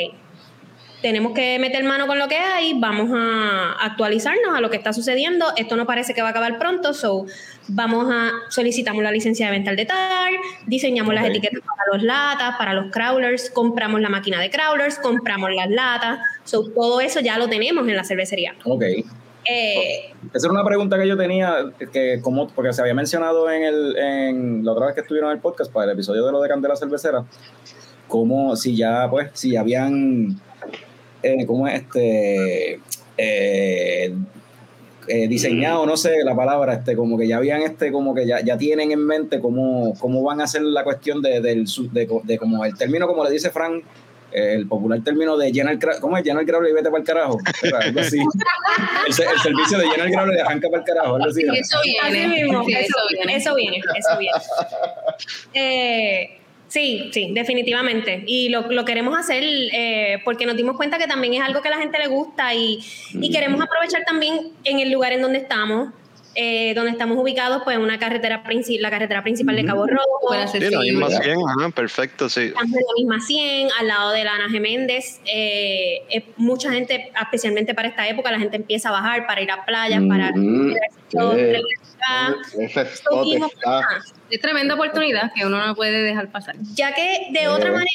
tenemos que meter mano con lo que hay, vamos a actualizarnos a lo que está sucediendo, esto no parece que va a acabar pronto, so vamos a solicitamos la licencia de venta al detalle, diseñamos las etiquetas para los latas, para los crawlers, compramos la máquina de crawlers, compramos las latas, so todo eso ya lo tenemos en la cervecería. ok. Eh, Esa era una pregunta que yo tenía, que como, porque se había mencionado en, el, en la otra vez que estuvieron en el podcast, para el episodio de lo de Candela Cervecera, como si ya, pues, si ya habían, eh, ¿cómo es este? Eh, eh, diseñado, no sé la palabra, este, como que ya habían, este, como que ya, ya tienen en mente cómo, cómo van a hacer la cuestión de, del, de, co- de como el término, como le dice Frank, eh, el popular término de llenar ¿cómo es? Llenar el grable y vete para el carajo. Era algo así. El, se- el servicio de llenar el grable y arranca para el carajo, algo así. eso Así viene. mismo, Sí, eso, eso viene. eso viene, eso viene. Eh, sí, sí, definitivamente. Y lo, lo queremos hacer eh, porque nos dimos cuenta que también es algo que a la gente le gusta y, y queremos aprovechar también en el lugar en donde estamos. Eh, donde estamos ubicados, pues una carretera la carretera principal de Cabo Rojo, Sí, la misma ¿verdad? 100, ajá, perfecto, sí. estamos en la misma 100, al lado de la Ana Geméndez. eh, eh, mucha gente, especialmente para esta época, la gente empieza a bajar para ir a playas, para Ujú. quedarse todo Sí. relaxada. Ese spot Dijimos, está. "Ah, Es tremenda oportunidad que uno no puede dejar pasar. ya que de otra manera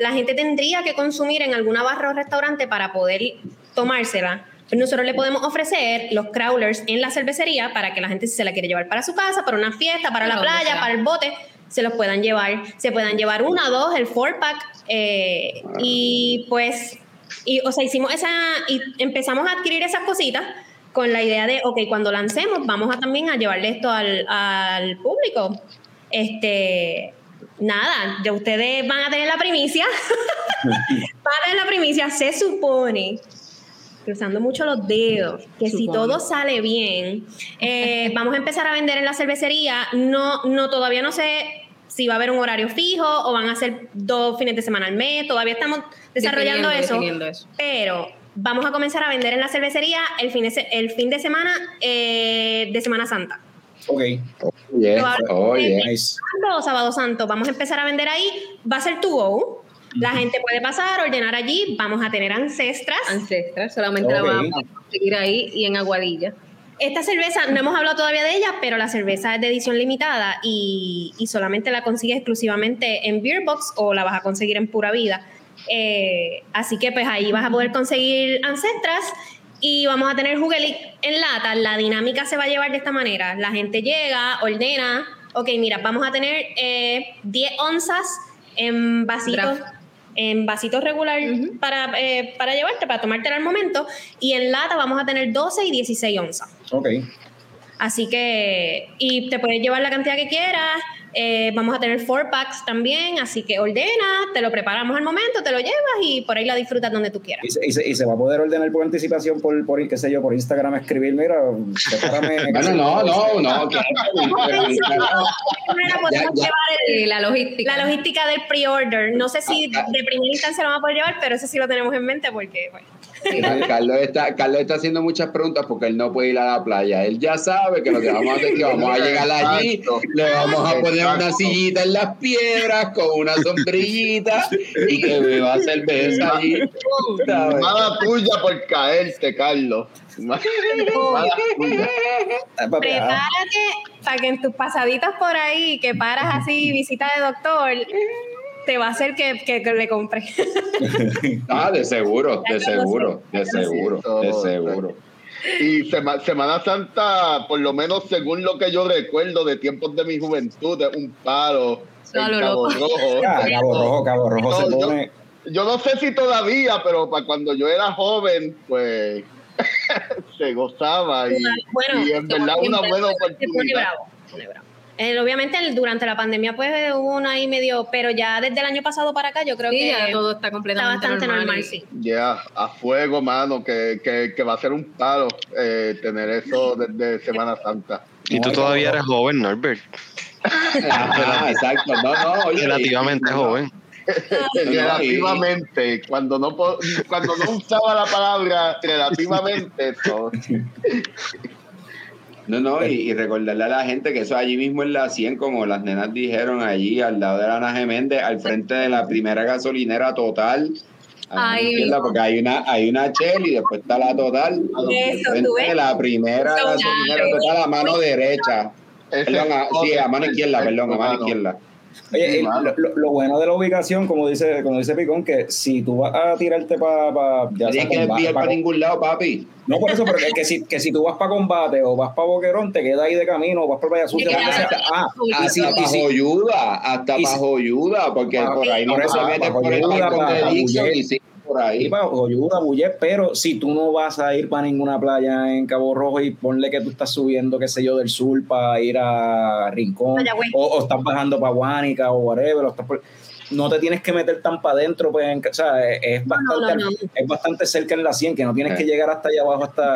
la gente tendría que consumir en alguna barra o restaurante para poder tomársela. Nosotros le podemos ofrecer los crawlers en la cervecería para que la gente si se la quiere llevar para su casa, para una fiesta, para la playa, para el bote, se los puedan llevar. Se puedan llevar una, dos, el four pack. eh, y pues, y, o sea, hicimos esa, y empezamos a adquirir esas cositas con la idea de, ok, cuando lancemos, vamos a también a llevarle esto al, al público. Este, nada, ya ustedes van a tener la primicia. van a tener la primicia, se supone cruzando mucho los dedos, que si todo sale bien, eh, vamos a empezar a vender en la cervecería. No, no, todavía no sé si va a haber un horario fijo o van a ser dos fines de semana al mes. Todavía estamos desarrollando eso, Pero vamos a comenzar a vender en la cervecería el fin de, el fin de semana eh, de Semana Santa. Ok. Oh, o Sábado Santo. Vamos a empezar a vender ahí. Va a ser to go. La gente puede pasar, ordenar allí. Vamos a tener ancestras. Ancestras, solamente la vamos a conseguir ahí y en Aguadilla. Esta cerveza, no hemos hablado todavía de ella, pero la cerveza es de edición limitada y, solamente la consigues exclusivamente en Beer Box o la vas a conseguir en Pura Vida. Eh, así que pues ahí vas a poder conseguir ancestras y vamos a tener Jugelic en lata. La dinámica se va a llevar de esta manera. La gente llega, ordena, ok, mira, vamos a tener 10 eh, onzas en vasitos en vasitos regular para, eh, para llevarte, para tomártela al momento. Y en lata vamos a tener 12 y 16 onzas. Ok. Así que, y te puedes llevar la cantidad que quieras. Eh, vamos a tener four packs también, así que ordena, te lo preparamos al momento, te lo llevas y por ahí la disfrutas donde tú quieras. Y se, y se, va a poder ordenar por anticipación por, por, qué sé yo, por Instagram escribir, mira, prepárame. no, no, no. la logística. La logística del pre-order. No sé si ah, ah. de primera instancia lo vamos a poder llevar, pero eso sí lo tenemos en mente porque, bueno. Carlos, está, Carlos está haciendo muchas preguntas porque él no puede ir a la playa. Él ya sabe que lo que vamos a hacer es que vamos a llegar allí, le vamos a poner una sillita en las piedras con una sombrillita y que me va a hacer cerveza allí. Mala tuya por caerte, Carlos. Prepárate para que en tus pasaditas por ahí, que paras así, visita de doctor, te va a hacer que, que, le compre. ah, de seguro, de seguro, de seguro, de seguro. Y Semana Santa, por lo menos según lo que yo recuerdo de tiempos de mi juventud, es un paro en Cabo Rojo. Cabo Rojo, Cabo Rojo se pone... Yo no sé si todavía, pero para cuando yo era joven, pues se gozaba y, y en verdad una buena oportunidad. Eh, obviamente durante la pandemia pues hubo una ahí medio, pero ya desde el año pasado para acá yo creo que ya todo está completamente bastante normal, sí. Ya, a fuego, mano, que, que, que, va a ser un palo eh, tener eso desde Semana Santa. Y tú todavía eres joven, Norbert. ah, exacto, no, no, relativamente joven. relativamente, cuando no cuando no usaba la palabra relativamente, eso. No, no, y, recordarle a la gente que eso allí mismo en la 100, como las nenas dijeron, allí al lado de la Ana Geméndez, al frente de la primera gasolinera total. porque hay una, hay una Shell y después está la total. Eso, ¿tú ves? la primera gasolinera total a mano derecha. Perdón, sí, a mano izquierda, perdón, a mano izquierda. Oye, lo, bueno de la ubicación, como dice, como dice Picón, que si tú vas a tirarte para. Pa, ya Tienes que enviar para ningún lado, papi. No por eso, pero es que si, que si tú vas para combate o vas para Boquerón, te quedas ahí de camino o vas para Playa Sucia. Ah, así, hasta bajo ayuda, hasta bajo ayuda, porque por ahí no se mete por el de y sí por ahí. para ayuda, pero si tú no vas a ir para ninguna playa en Cabo Rojo y ponle que tú estás subiendo, qué sé yo, del sur para ir a Rincón, o, estás bajando para Guánica o whatever, no te tienes que meter tan para adentro, pues, o sea, es, bastante, es bastante cerca en la 100, que no tienes que llegar hasta allá abajo, hasta...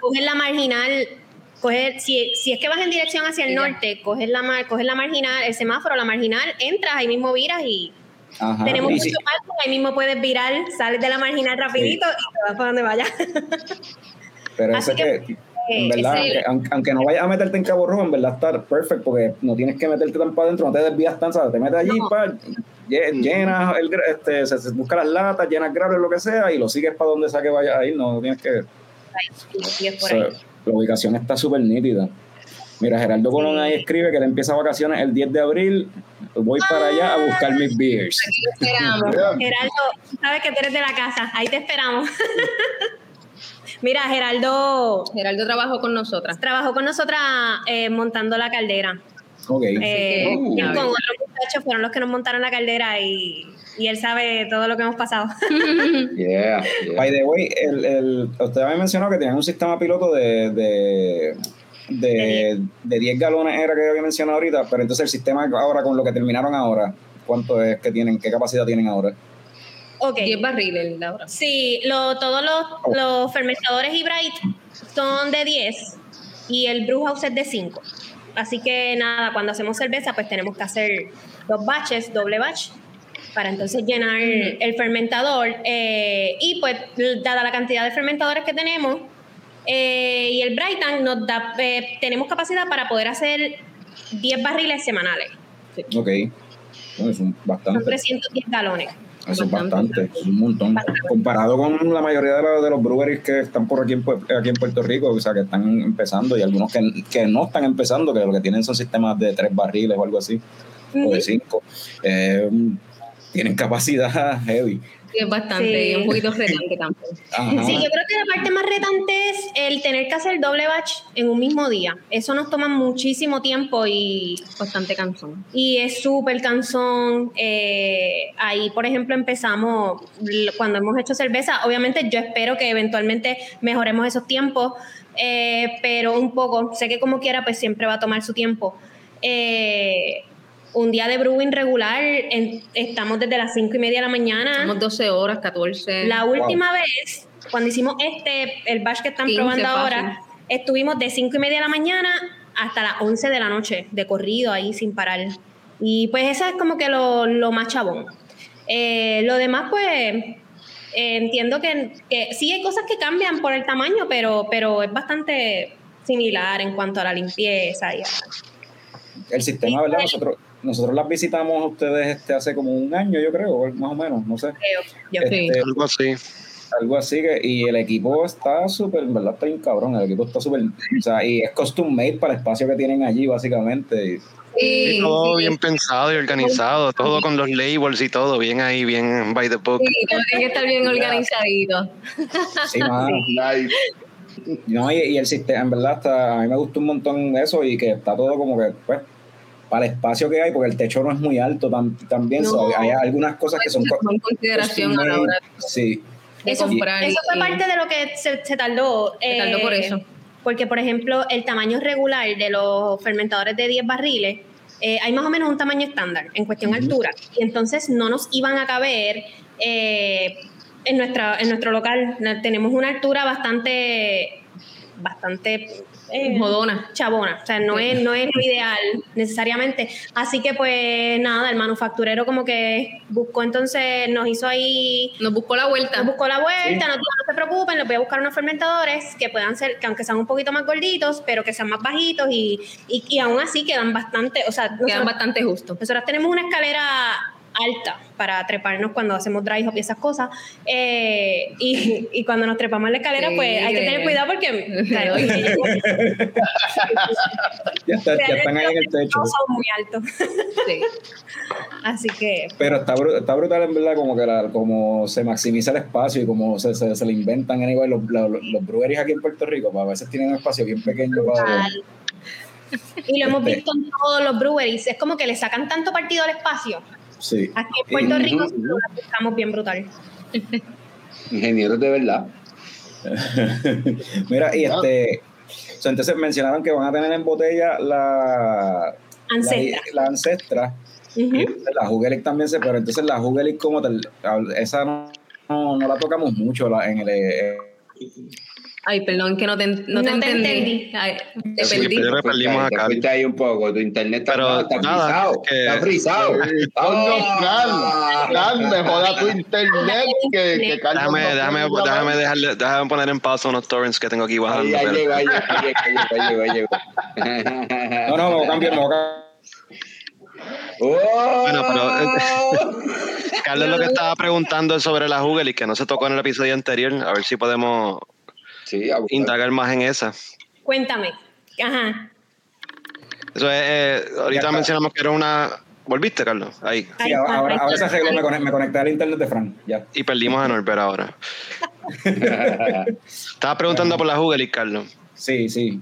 coger la marginal coger, si, si, es que vas en dirección hacia el norte, coges la, coges la marginal, el semáforo, la marginal, entras, ahí mismo viras y tenemos mucho parking, ahí mismo puedes virar, sales de la marginal rapidito y te vas para donde vayas. Pero eso es que, en verdad, aunque, no vayas a meterte en Cabo Rojo, en verdad está perfecto porque no tienes que meterte tan para adentro, no te desvías tan, ¿sabes? Te metes allí, llenas, el, este, se, busca las latas, llenas graves, lo que sea, y lo sigues para donde sea que vayas a ir, no, tienes que... la ubicación está súper nítida. Mira, Gerardo Colón ahí escribe que él empieza vacaciones el 10 de abril. Voy para allá a buscar mis beers. Aquí te esperamos. Gerardo, sabes que tú eres de la casa. Ahí te esperamos. Mira, Geraldo. Geraldo trabajó con nosotras. Trabajó con nosotras eh, montando la caldera. Ok. Eh, y con otros muchachos fueron los que nos montaron la caldera y, y él sabe todo lo que hemos pasado. yeah, By the way, el, el, usted había mencionado que tenían un sistema piloto de, de de, de 10 galones era que había mencionado ahorita, pero entonces el sistema ahora con lo que terminaron ahora, ¿cuánto es que tienen, qué capacidad tienen ahora? Ok. 10 barriles, Laura. Sí, lo, todos los, los fermentadores y Bright son de 10 y el brew house es de 5. Así que nada, cuando hacemos cerveza, pues tenemos que hacer dos batches, doble batch, para entonces llenar el fermentador. eh, y pues, dada la cantidad de fermentadores que tenemos eh, y el Bright Tank, nos da, eh, tenemos capacidad para poder hacer 10 barriles semanales. Ok. Bueno, es un Son bastante. 310 galones. Eso es Bastante. bastante, es un montón. Comparado con la mayoría de, los- de los breweries que están por aquí en, aquí en Puerto Rico, o sea, que están empezando y algunos que, que no están empezando, que lo que tienen son sistemas de tres barriles o algo así, o de cinco, eh, tienen capacidad heavy. Sí, es bastante, Sí. y un poquito retante también. Ajá. Sí, yo creo que la parte más retante es el tener que hacer doble batch en un mismo día. Eso nos toma muchísimo tiempo y, Bastante cansón. y es súper cansón. Eh, ahí, por ejemplo, empezamos cuando hemos hecho cerveza. Obviamente, yo espero que eventualmente mejoremos esos tiempos, eh, pero un poco, sé que como quiera, pues siempre va a tomar su tiempo. Eh, un día de brewing regular, en- estamos desde las 5 y media de la mañana. Somos 12 horas, 14. La última vez, cuando hicimos este, el batch que están 15 probando fácil. ahora, estuvimos de 5 y media de la mañana hasta las 11 de la noche, de corrido ahí sin parar. Y pues eso es como que lo, lo más chabón. Eh, lo demás, pues, eh, entiendo que, que sí hay cosas que cambian por el tamaño, pero, pero es bastante similar en cuanto a la limpieza y a- El sistema, ¿verdad? Nosotros, nosotros las visitamos a ustedes este, hace como un año, yo creo, más o menos, no sé. yo. Sí. Este, Algo así. algo así que y el equipo está súper en verdad está bien cabrón el equipo está súper o sea y es custom made para el espacio que tienen allí básicamente Sí, Y todo sí, bien pensado y organizado, todo con los labels y todo, bien ahí, bien by the book. sí, todo tiene que estar bien organizadito. sí mano. Nice. no y, y el sistema en verdad está a mí me gusta un montón eso y que está todo como que pues para el espacio que hay porque el techo no es muy alto tam- también No. so, hay algunas cosas que son co- Con consideración a la sí Eso, eso fue y- parte de lo que se, se tardó. Se tardó por eso. Porque, por ejemplo, el tamaño regular de los fermentadores de 10 barriles, eh, hay más o menos un tamaño estándar en cuestión altura. Y entonces no nos iban a caber eh, en, nuestra, en nuestro local. Tenemos una altura bastante, bastante eh, Jodona. chabona. O sea, no, es, no es lo ideal necesariamente. Así que, pues nada, el manufacturero como que buscó entonces, nos hizo ahí Nos buscó la vuelta. nos buscó la vuelta, Sí. dijo, no se preocupen, les voy a buscar unos fermentadores que puedan ser, que aunque sean un poquito más gorditos, pero que sean más bajitos y, y, y aún así quedan bastante, o sea, Quedan nosotros, bastante justos. nosotros tenemos una escalera alta para treparnos cuando hacemos dry hop y esas cosas. eh, y, y cuando nos trepamos en la escalera, Sí. pues hay que tener cuidado porque o sea, ya, está- ya están ahí en el techo son muy altos. Sí. Así que pero está, está brutal en verdad como que la, como se maximiza el espacio y como se, se, se le inventan anyway, los, los, los breweries aquí en Puerto Rico pues a veces tienen un espacio bien pequeño para. Y lo hemos Este- visto en todos los breweries. Es como que le sacan tanto partido al espacio. Sí Aquí en Puerto Rico buscamos bien brutal. Ingenieros de verdad. Mira, y este, entonces mencionaron que van a tener en botella la Ancestra. la, la ancestra, la Jugelic también se, pero entonces la Jugelic como tal, esa no, no, no la tocamos mucho la, en el eh, Ay, perdón, que no te, no te No te entendí. entendí. Ay, te Sí, perdí. pero- perdimos Te acá. ahí un poco, tu internet está, Pero está nada, frisado. que- Está frisado. Mejora tu internet que, que Carlos Déjame, no déjame, déjame, dejarle, déjame poner en pausa unos torrents que tengo aquí bajando. ahí llegó, ahí llegó, ahí llegó, no, no, me voy a cambiar, me voy a ¡Oh! Bueno, pero- Carlos lo que estaba preguntando es sobre la Google y que no se tocó en el episodio anterior. A ver si podemos Sí, a buscar. indagar más en esa. Cuéntame. Ajá. Eso es, eh, ahorita mencionamos que era una... ¿Volviste, Carlos? Ahí. Sí, Ahí ahora, está, ahora, ahí ahora se arregló, me, conect- me conecté al internet de Fran, ya. Y perdimos a Norbert ahora. Estaba preguntando por la y Carlos. Sí, sí.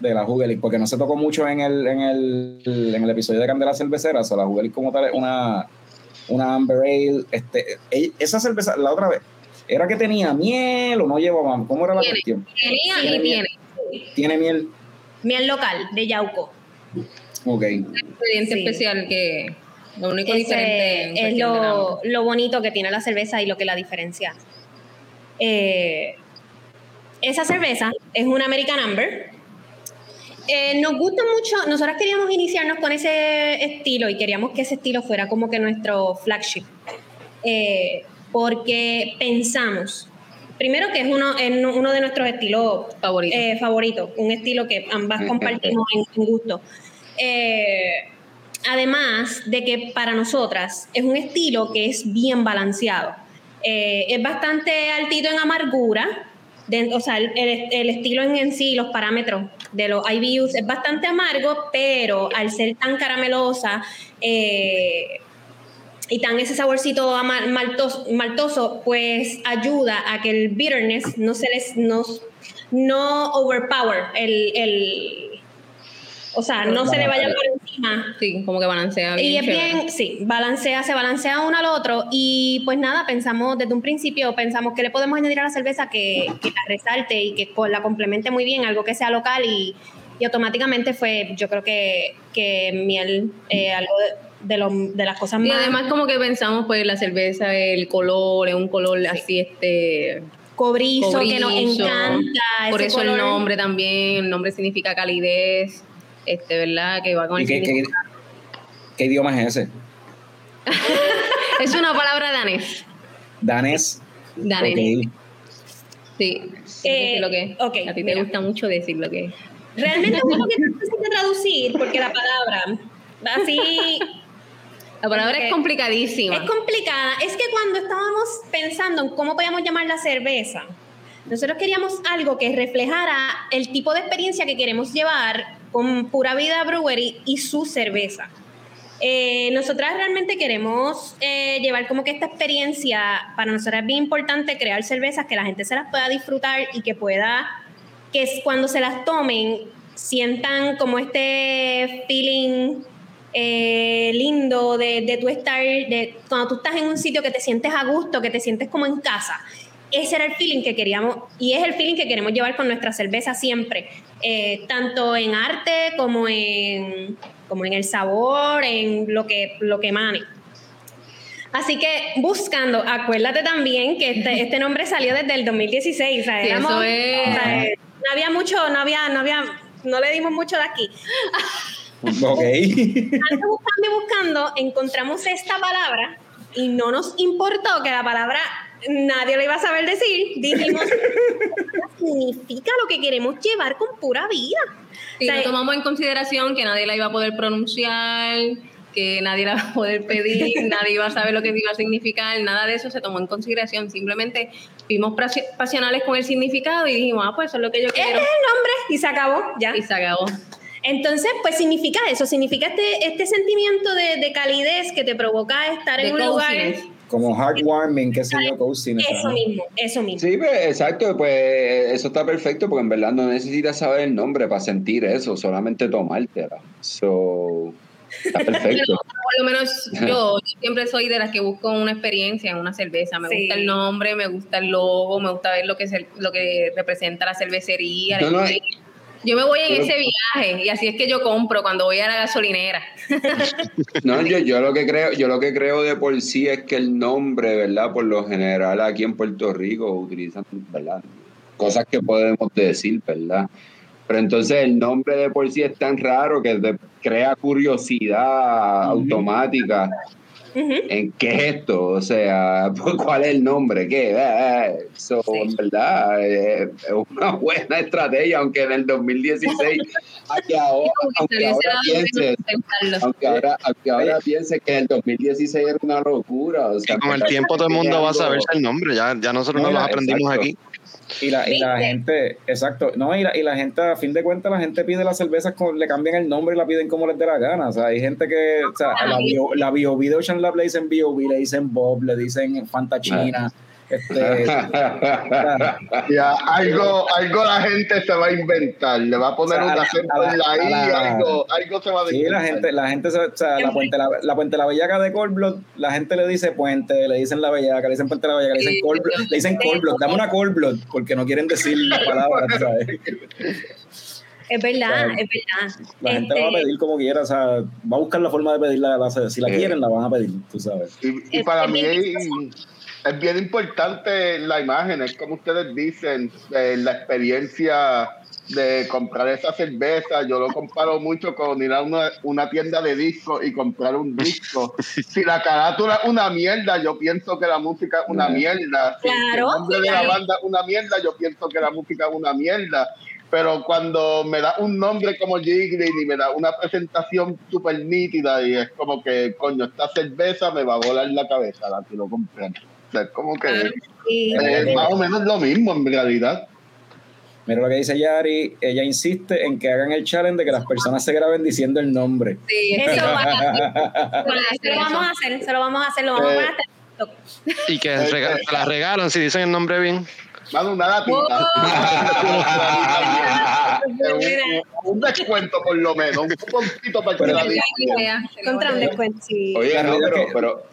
De la Jugelic, porque no se tocó mucho en el, en el, en el episodio de Candela Cervecera. O sea, la Jugelic como tal es una, una Amber Ale. Este, esa cerveza, la otra vez, ¿era que tenía miel o no llevaba? ¿Cómo era la Tiene. cuestión? Tenía Tiene y miel. tiene. ¿Tiene miel? Miel local de Yauco. Ok. ingrediente Sí. especial que lo único Ese diferente en es lo, lo bonito que tiene la cerveza y lo que la diferencia. Eh, esa cerveza es una American Amber. Eh, nos gusta mucho, nosotros queríamos iniciarnos con ese estilo y queríamos que ese estilo fuera como que nuestro flagship. Eh, porque pensamos, primero que es uno, es uno de nuestros estilos Favorito. eh, favoritos, un estilo que ambas compartimos en, en gusto. Eh, además de que para nosotras es un estilo que es bien balanceado. Eh, es bastante altito en amargura, de- o sea, el, el- el estilo en, en sí, los parámetros de los IBUs es bastante amargo, pero al ser tan caramelosa eh, y tan ese saborcito ama- maltos- maltoso, pues ayuda a que el bitterness no se les no, no overpower el, el o sea, no se le vaya por encima Sí, como que balancea bien. y es chévere. bien, sí, balancea, se balancea uno al otro. Y pues nada, pensamos desde un principio, pensamos que le podemos añadir a la cerveza que, que la resalte y que la complemente muy bien, algo que sea local y, y automáticamente fue, yo creo que, que miel, eh, algo de, de, lo- de las cosas Y más además como que pensamos pues la cerveza, el color, es un color así este cobrizo, que nos encanta. Por ese eso el nombre también, el nombre significa calidez, este, ¿verdad? Que va con ¿Y el qué, qué, idioma es ese? Es una palabra danés. Danés. Danés. Ok. Sí. Eh, lo que es. ok, A ti te gusta mucho decir lo que es. Realmente es algo que de traducir porque la palabra, así La palabra es complicadísima. Es complicada. Es que cuando estábamos pensando en cómo podíamos llamar la cerveza, nosotros queríamos algo que reflejara el tipo de experiencia que queremos llevar con Pura Vida Brewery y su cerveza. Eh, nosotras realmente queremos eh, llevar como que esta experiencia, para nosotras es bien importante crear cervezas que la gente se las pueda disfrutar y que pueda, que es cuando se las tomen, sientan como este feeling eh, lindo de, de tu estar, de cuando tú estás en un sitio que te sientes a gusto, que te sientes como en casa. Ese era el feeling que queríamos y es el feeling que queremos llevar con nuestra cerveza siempre, eh, tanto en arte como en, como en el sabor, en lo que, lo que emane. Así que buscando, acuérdate también que este, este nombre salió desde el 2016. o sea, Sí, éramos- eso es. o sea, no había mucho, no había, no había, no le dimos mucho de aquí. Ok. Antes buscando y buscando, encontramos esta palabra y no nos importó que la palabra nadie lo iba a saber decir. Dijimos, significa lo que queremos llevar con pura vida. Sí, O sea, no tomamos en consideración que nadie la iba a poder pronunciar, que nadie la va a poder pedir, nadie iba a saber lo que iba a significar, nada de eso se tomó en consideración. Simplemente fuimos pasionales con el significado y dijimos, ah, pues eso es lo que yo Este quiero. es el nombre y se acabó, ya. Y se acabó. Entonces, pues significa eso, significa este, este sentimiento de, de calidez que te provoca estar De en un lugar. coziness. Como heartwarming, qué sé yo, coaching. Eso mismo, eso mismo. Sí, pues, exacto, pues eso está perfecto porque en verdad no necesitas saber el nombre para sentir eso, solamente tomártela. So, está perfecto. Por lo menos yo, yo siempre soy de las que busco una experiencia en una cerveza. Me Sí. gusta el nombre, me gusta el logo, me gusta ver lo que, se- lo que representa la cervecería. la No, no, experiencia. Yo me voy en pero- ese viaje y así es que yo compro cuando voy a la gasolinera. No, yo, yo lo que creo, yo lo que creo de por sí es que el nombre, ¿verdad? Por lo general aquí en Puerto Rico utilizan, ¿verdad? Cosas que podemos decir, ¿verdad? Pero entonces el nombre de por sí es tan raro que crea curiosidad automática Ujú. en qué es esto, o sea, cuál es el nombre, qué, Eh, eh. So, en verdad eh, es una buena estrategia, aunque en el 2016, aunque ahora, aunque ahora pienses, aunque ahora, aunque ahora pienses que en el 2016 era una locura, o sea, Y con el tiempo todo el mundo va a saberse el nombre, ya, ya nosotros No, no, los aprendimos exacto. aquí. Y la, y la gente, exacto, no, y la, y la gente, a fin de cuentas, la gente pide las cervezas, con, le cambian el nombre y la piden como les dé la gana. O sea, hay gente que, o sea, a la bio, la bio Video Ocean Lab le dicen Bio le dicen Bob, le dicen Fanta China. Este, Ya, algo, algo la gente se va a inventar, le va a poner O sea, un acento en la I, algo, algo se va a sí, inventar. la gente, la gente, se- o sea, la puente, la, la puente la bellaca de Colblock, la gente le dice puente, le dicen la bellaca, le dicen puente la bellaca, le dicen Sí, Colblock, le dicen Colblock, dame una Colblock, porque no quieren decir la palabra, tú ¿sabes? Es verdad, O sea, es verdad. La gente la va a Este, pedir como quiera, o sea, va a buscar la forma de pedirla. la- Si la Eh. quieren, la van a pedir, tú sabes. Y, y para es mí es, es bien importante la imagen, es como ustedes dicen, eh, la experiencia de comprar esa cerveza. Yo lo comparo mucho con ir a una, una tienda de discos y comprar un disco. Si la carátula es una mierda, yo pienso que la música es una mierda. Si Claro, el nombre de la banda es una mierda, yo pienso que la música es una mierda. Pero cuando me da un nombre como Jiggling y me da una presentación súper nítida y es como que, coño, esta cerveza me va a volar la cabeza, la quiero comprar. O sea, es como que sí. es más o menos lo mismo en realidad. Mira lo que dice Yari, ella insiste en que hagan el challenge de que las personas se graben diciendo el nombre. Sí, Eso eso Bueno, lo vamos a hacer, se lo vamos a hacer, lo vamos a Eh, TikTok. Y que rega- te la regalan si dicen el nombre bien. Mano, una latita. un, un descuento por lo menos, un cuponcito para que la diga. Contra un descuento, sí. Oye, no, pero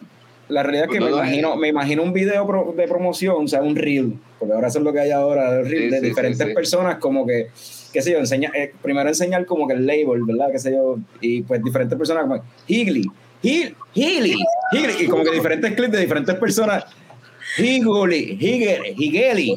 La realidad es que No, me no, imagino, me imagino un video pro- de promoción, o sea, un reel, porque ahora eso es lo que hay ahora, el reel Sí, de sí, diferentes sí, personas, como que, qué sé yo, enseña, eh, primero enseñar como que el label, ¿verdad? Qué sé yo, y pues diferentes personas como Higley, Hil, Healy, Higley, y como que diferentes clips de diferentes personas. Higuli, Higeli, Higeli.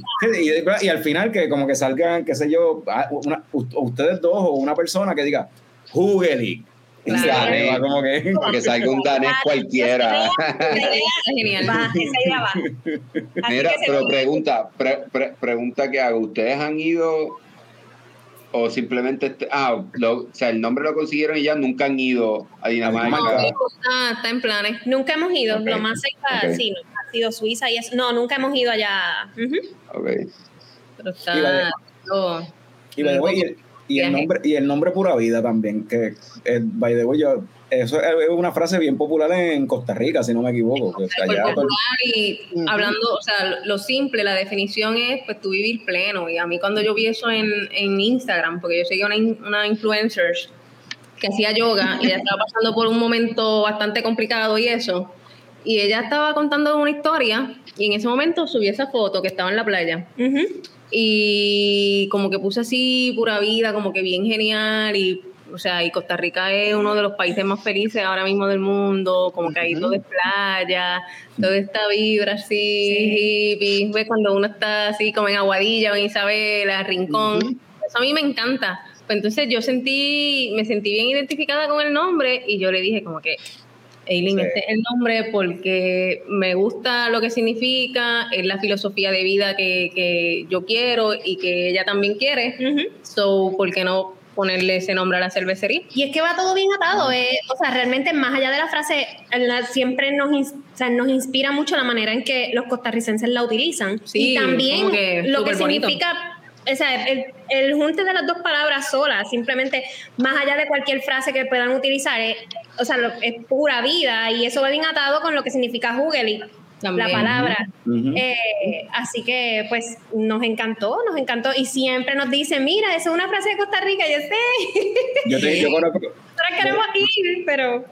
Y, y al final que como que salgan, qué sé yo, ah, una- ustedes dos o una persona que diga Hugeli. Claro. como que... que salga un danés cualquiera. Genial. va, esa idea va. Así Mira, pero pregunta, pre- pre- pregunta que hago. ¿Ustedes han ido o simplemente, ah, lo- o sea, el nombre lo consiguieron y ya nunca han ido a Dinamarca? No, Marca. está, en planes. Nunca hemos ido, Ok, lo más cerca, ok. sí, no, ha sido Suiza y eso. No, nunca hemos ido allá. Ujú. Ok. Pero Y vale. está. Y, the way, y el, nombre y el nombre pura vida también que eh, by the way, yo eso es una frase bien popular en Costa Rica si no me equivoco que Súper allá todo- popular y hablando, o sea, lo simple, la definición es pues tú vivir pleno. Y a mí cuando yo vi eso en, en Instagram, porque yo seguía una, una influencer que hacía yoga y ella estaba pasando por un momento bastante complicado y eso. Y ella estaba contando una historia y en ese momento subí esa foto que estaba en la playa. Ujú. Y como que puse así pura vida, como que bien genial y o sea, y Costa Rica es uno de los países más felices ahora mismo del mundo, como que ahí todo es playa, toda esta vibra así, hippie, ves cuando uno está así como en Aguadilla o en Isabela, Rincón, Ujú. eso a mí me encanta. Pues entonces yo sentí, me sentí bien identificada con el nombre y yo le dije como que, Eileen, Sí. este es el nombre porque me gusta lo que significa, es la filosofía de vida que, que yo quiero y que ella también quiere. So, ¿por qué no ponerle ese nombre a la cervecería? Y es que va todo bien atado, eh, o sea, realmente más allá de la frase, la- siempre nos, ins- o sea, nos inspira mucho la manera en que los costarricenses la utilizan. Sí, y también que lo que bonito. significa, o sea, el, el junte de las dos palabras solas, simplemente más allá de cualquier frase que puedan utilizar, es, o sea, lo- es pura vida y eso va bien atado con lo que significa Hugely, la palabra. Eh, así que, pues, nos encantó, nos encantó. Y siempre nos dicen, mira, eso es una frase de Costa Rica. Yo sé, yo, te, yo conozco nosotros queremos ir, pero...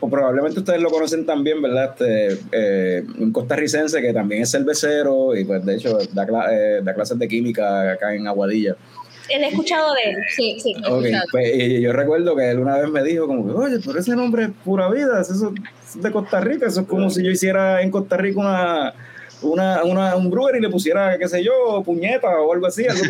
o probablemente ustedes lo conocen también verdad este eh, un costarricense que también es cervecero y pues de hecho da, cla- eh, da clases de química acá en Aguadilla he escuchado de él. Sí, sí. Pues, y yo recuerdo que él una vez me dijo como que, oye, pero ese nombre es pura vida, eso es de Costa Rica, eso es como si yo hiciera en Costa Rica una, una, una, un brewer y le pusiera, qué sé yo, puñeta o algo así, algo que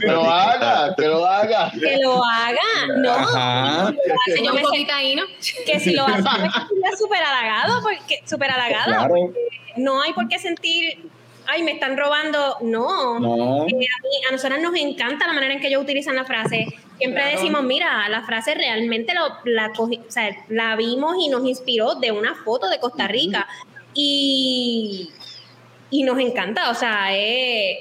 Que lo haga, que lo haga. Que lo haga. No. Ajá. Que yo me poquito ahí, ¿no? que si lo hace, me sentiría súper halagado, porque súper halagada. Claro, No hay por qué sentir, ay, me están robando. No. no. Eh, a, mí- a nosotras nos encanta la manera en que ellos utilizan la frase. Siempre Claro. decimos, mira, la frase realmente lo- la, cogi- o sea, la vimos y nos inspiró de una foto de Costa Rica. Y, y nos encanta, o sea, eh,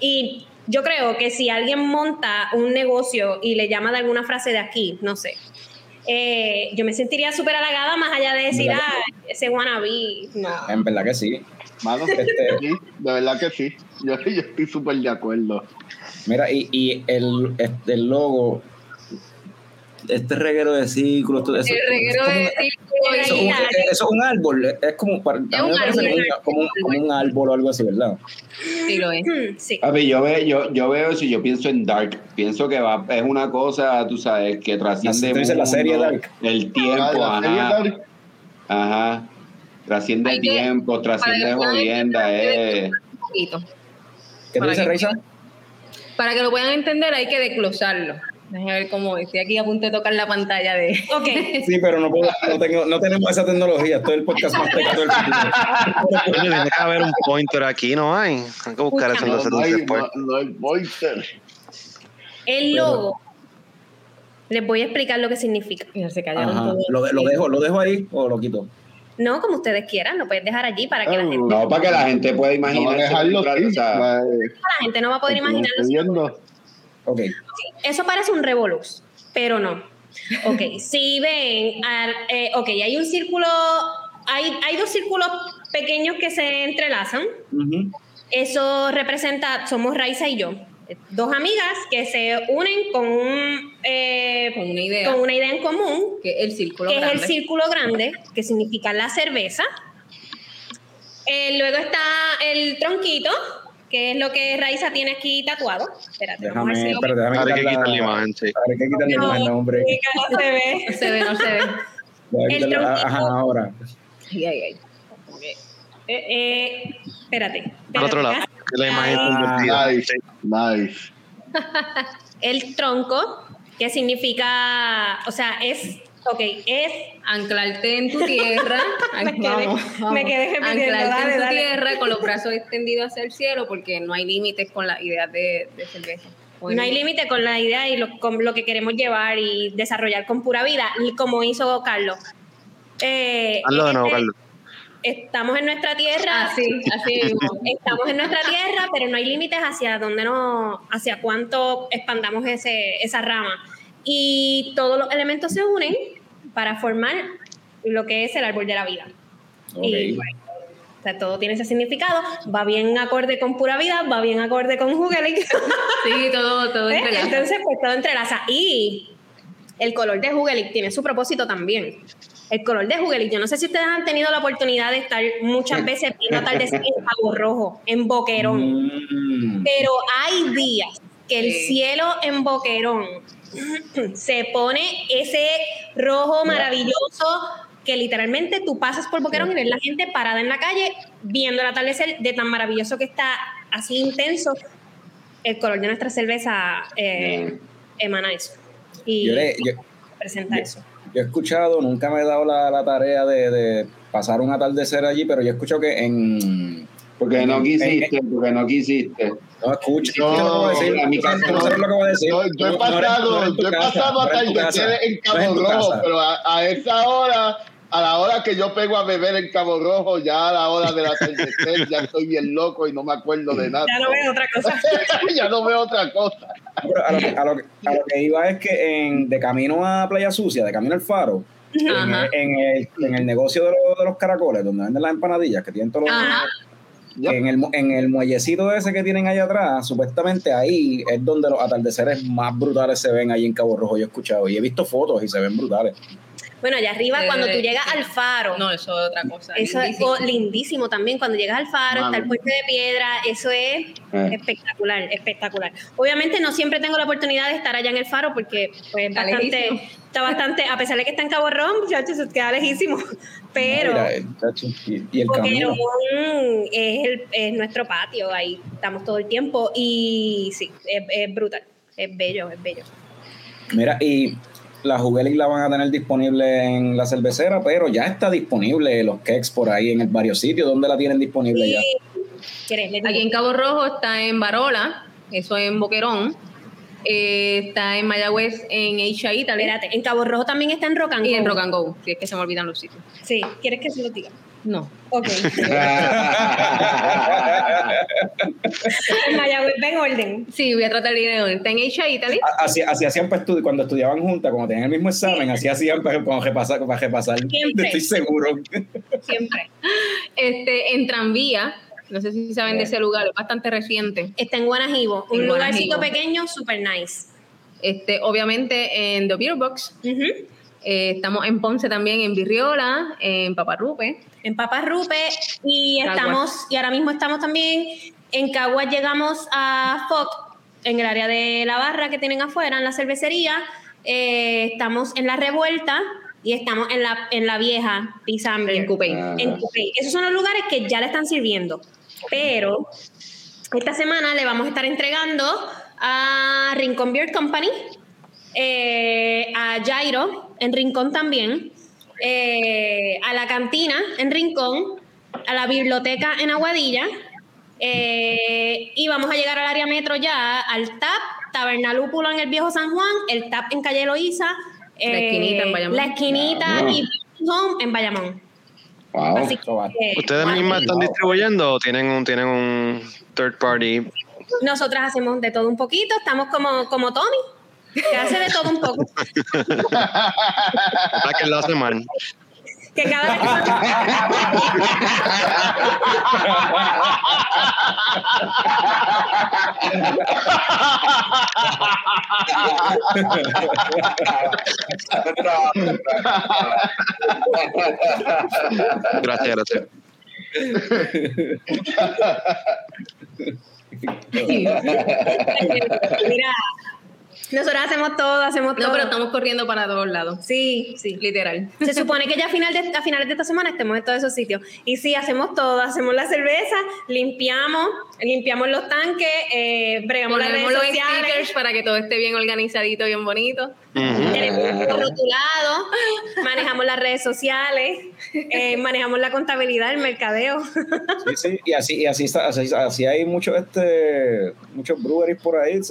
y yo creo que si alguien monta un negocio y le llama de alguna frase de aquí, no sé, eh, yo me sentiría súper halagada más allá de decir, ah, ese wannabe, no. En verdad que sí. Mano, Este, sí, de verdad que sí. Yo, yo estoy súper de acuerdo. Mira, y, y el, este, el logo, este reguero de círculos, todo eso. El reguero de eso, círculos es un- y- eso es un árbol, es como, para, a mí me un parece árbol, como, un- como un, como un árbol o algo así, ¿verdad? Sí, lo es. Hmm, Sí. Papi, yo, ve, yo, yo veo eso y yo pienso en Dark. Pienso que va, es una cosa, tú sabes, que trasciende ¿Tú dices la mundo, serie Dark? el tiempo, serie ajá, Dark, ajá. Trasciende que- tiempo, trasciende jodienda, eh. ¿Qué tú Para dices, que- Reisa? Para que lo puedan entender hay que desglosarlo. Déjame ver cómo estoy aquí a punto de tocar la pantalla de... Ok. Sí, pero no, puedo, no, tengo, no tenemos esa tecnología. Es el podcast más pegado del futuro. Coño, tiene que haber un pointer aquí, ¿no hay? Hay que buscar eso entonces no, hay, después. no, no hay pointer. El logo. Les voy a explicar lo que significa. Mira, se callaron Ajá. todos. ¿Lo, lo, dejo, ¿Lo dejo ahí o lo quito? No, como ustedes quieran, lo puedes dejar allí para que la gente, No, para que la gente pueda imaginar. dejarlo aquí. o sea, la- gente no va a poder imaginarlo. Eso parece un revoluz, pero no. Ok, si ven, al- eh, ok, hay un círculo, hay, hay dos círculos pequeños que se entrelazan. Eso representa, somos Raiza y yo, dos amigas que se unen con, un, eh, Con una idea. con una idea en común, Que es el círculo que grande. es el círculo grande, que significa la cerveza. Eh, luego está el tronquito, que es lo que Raiza tiene aquí tatuado. Espérate, vamos a ver Déjame, espérate, déjame hay que quitar quitar la la, imagen, sí. hay que quitar la No, imagen, hombre. no se ve. No se ve, no se ve. El tronquito. Ajá, ahora. Ay, ay, ay. Eh, eh, espérate. Por otro lado, la imagen Ah, convertida. Nice, nice. El tronco, que significa, o sea, es, ok, es, Anclarte en tu tierra. Me quedé- vamos, vamos. me quedé repitiendo, Anclarte dale, en tu dale. tierra con los brazos extendidos hacia el cielo porque no hay límites con la idea de, de cerveza. No hay límite con la idea y lo, con lo que queremos llevar y desarrollar con pura vida, y como hizo Carlos. Eh, Hazlo de nuevo, este, Carlos. Estamos en nuestra tierra, Así, así estamos en nuestra tierra, pero no hay límites hacia dónde no, hacia cuánto expandamos ese, esa rama. Y todos los elementos se unen para formar lo que es el árbol de la vida. Y Ok. bueno, o sea, todo tiene ese significado, va bien acorde con pura vida, va bien acorde con Hugelic. Sí, todo, todo ¿Eh? entrelaza. Entonces, pues todo entrelaza. Y el color de Hugelic tiene su propósito también. El color de yo no sé si ustedes han tenido la oportunidad de estar muchas veces viendo atardecer en Cabo Rojo, en Boquerón. Mm. Pero hay días que el cielo en Boquerón se pone ese rojo maravilloso que literalmente tú pasas por Boquerón y ves la gente parada en la calle viendo el atardecer de tan maravilloso que está, así intenso. El color de nuestra cerveza eh, emana eso. Y Yo, le- yo- presenta yo- eso. Yo he escuchado, nunca me he dado la, la tarea de, de pasar un atardecer allí, pero yo he escuchado que en. Porque no en- quisiste, porque no quisiste. No, escucha, No, casa Tú no sabes lo que voy a decir. Yo, yo No- he no pasado, no yo he pasado no eres en no Cabo Rojo, pero a, a esa hora, a la hora que yo pego a beber en Cabo Rojo, ya a la hora del atardecer, ya estoy bien loco y no me acuerdo de nada. Ya no veo otra cosa. ya no veo otra cosa. A, lo que, a, lo que, a lo que iba es que en, de camino a Playa Sucia, de camino al faro, en el, en, el, en el negocio de, los- de los caracoles, donde venden las empanadillas, que tienen todos los. Ajá. En el, en el muellecito ese que tienen allá atrás, supuestamente ahí es donde los atardeceres más brutales se ven ahí en Cabo Rojo, yo he escuchado. Y he visto fotos y se ven brutales. Bueno, allá arriba, Eh, cuando tú llegas al faro, No, eso es otra cosa. Eso lindísimo. es oh, lindísimo también. Cuando llegas al faro, está el puente de piedra, eso es Eh. espectacular, espectacular. Obviamente no siempre tengo la oportunidad de estar allá en el faro porque pues, Está bastante, lejísimo. está bastante, a pesar de que está en Cabo muchachos, se queda lejísimo. Pero Mira, eh, y, el camino. Boquerón es, el- es nuestro patio, ahí estamos todo el tiempo y sí, es, es brutal, es bello, es bello. Mira, y la Juguelic la van a tener disponible en la cervecera, pero ya está disponible los cakes por ahí en varios sitios. ¿Dónde la tienen disponible ya? Aquí en Cabo Rojo está en Barola, eso en Boquerón. Eh, está en Mayagüez en Asia Italy. Espérate, en Cabo Rojo también está en Rock and Y en Go. Rock and Go, si es que se me olvidan los sitios. Sí, ¿quieres que se lo diga? No. Ok. en Mayagüez, ven orden. Sí, voy a tratar de ir en Está en Asia Italy. Así, así hacían para estu- cuando estudiaban juntas, cuando tenían el mismo examen, así hacían para, para repasar. Para repasar. Siempre. Estoy seguro. Siempre. Este, en Tranvía, no sé si saben de ese lugar, es bastante reciente. Está en Guanajibo, un En lugarcito Guanajibo. pequeño, super nice. Este, obviamente en The Beer Box. Ujú. Eh, estamos en Ponce también, en Virriola, en Paparrupe. En Papas Rupe y Caguas. estamos, y ahora mismo estamos también en Caguas, llegamos a FOC, en el área de la barra que tienen afuera, en la cervecería. Eh, estamos en la revuelta y estamos en la, en la vieja Beer. En. Ah. En Cupey. Esos son los lugares que ya le están sirviendo. Pero esta semana le vamos a estar entregando a Rincón Beer Company, eh, a Jairo en Rincón también, eh, a la cantina en Rincón, a la biblioteca en Aguadilla. eh, y vamos a llegar al área metro ya, al TAP, Tabernalúpulo en el Viejo San Juan, el TAP en Calle Loíza, La esquinita en Bayamón. la esquinita Ah, y Home en Bayamón. Wow. Así que ¿Ustedes mismas están distribuyendo o tienen un, tienen un third party? nosotras hacemos de todo un poquito, estamos como, como Tommy, que hace de todo un poco. ¿Para que lo hace mal? Que cada vez Gracias, gracias. Mira, nosotros hacemos todo, hacemos todo. No, pero estamos corriendo para todos lados. Sí, sí. Literal. Se supone que ya a, final de, a finales de esta semana estemos en todos esos sitios. Y sí, hacemos todo. Hacemos la cerveza, limpiamos, limpiamos los tanques, eh, bregamos las redes los sociales. stickers para que todo esté bien organizadito, bien bonito. Ujú. Tenemos todo rotulado, manejamos las redes sociales, eh, manejamos la contabilidad, el mercadeo. Sí, sí, y así, y así, está- así, así hay muchos este, muchos breweries por ahí. O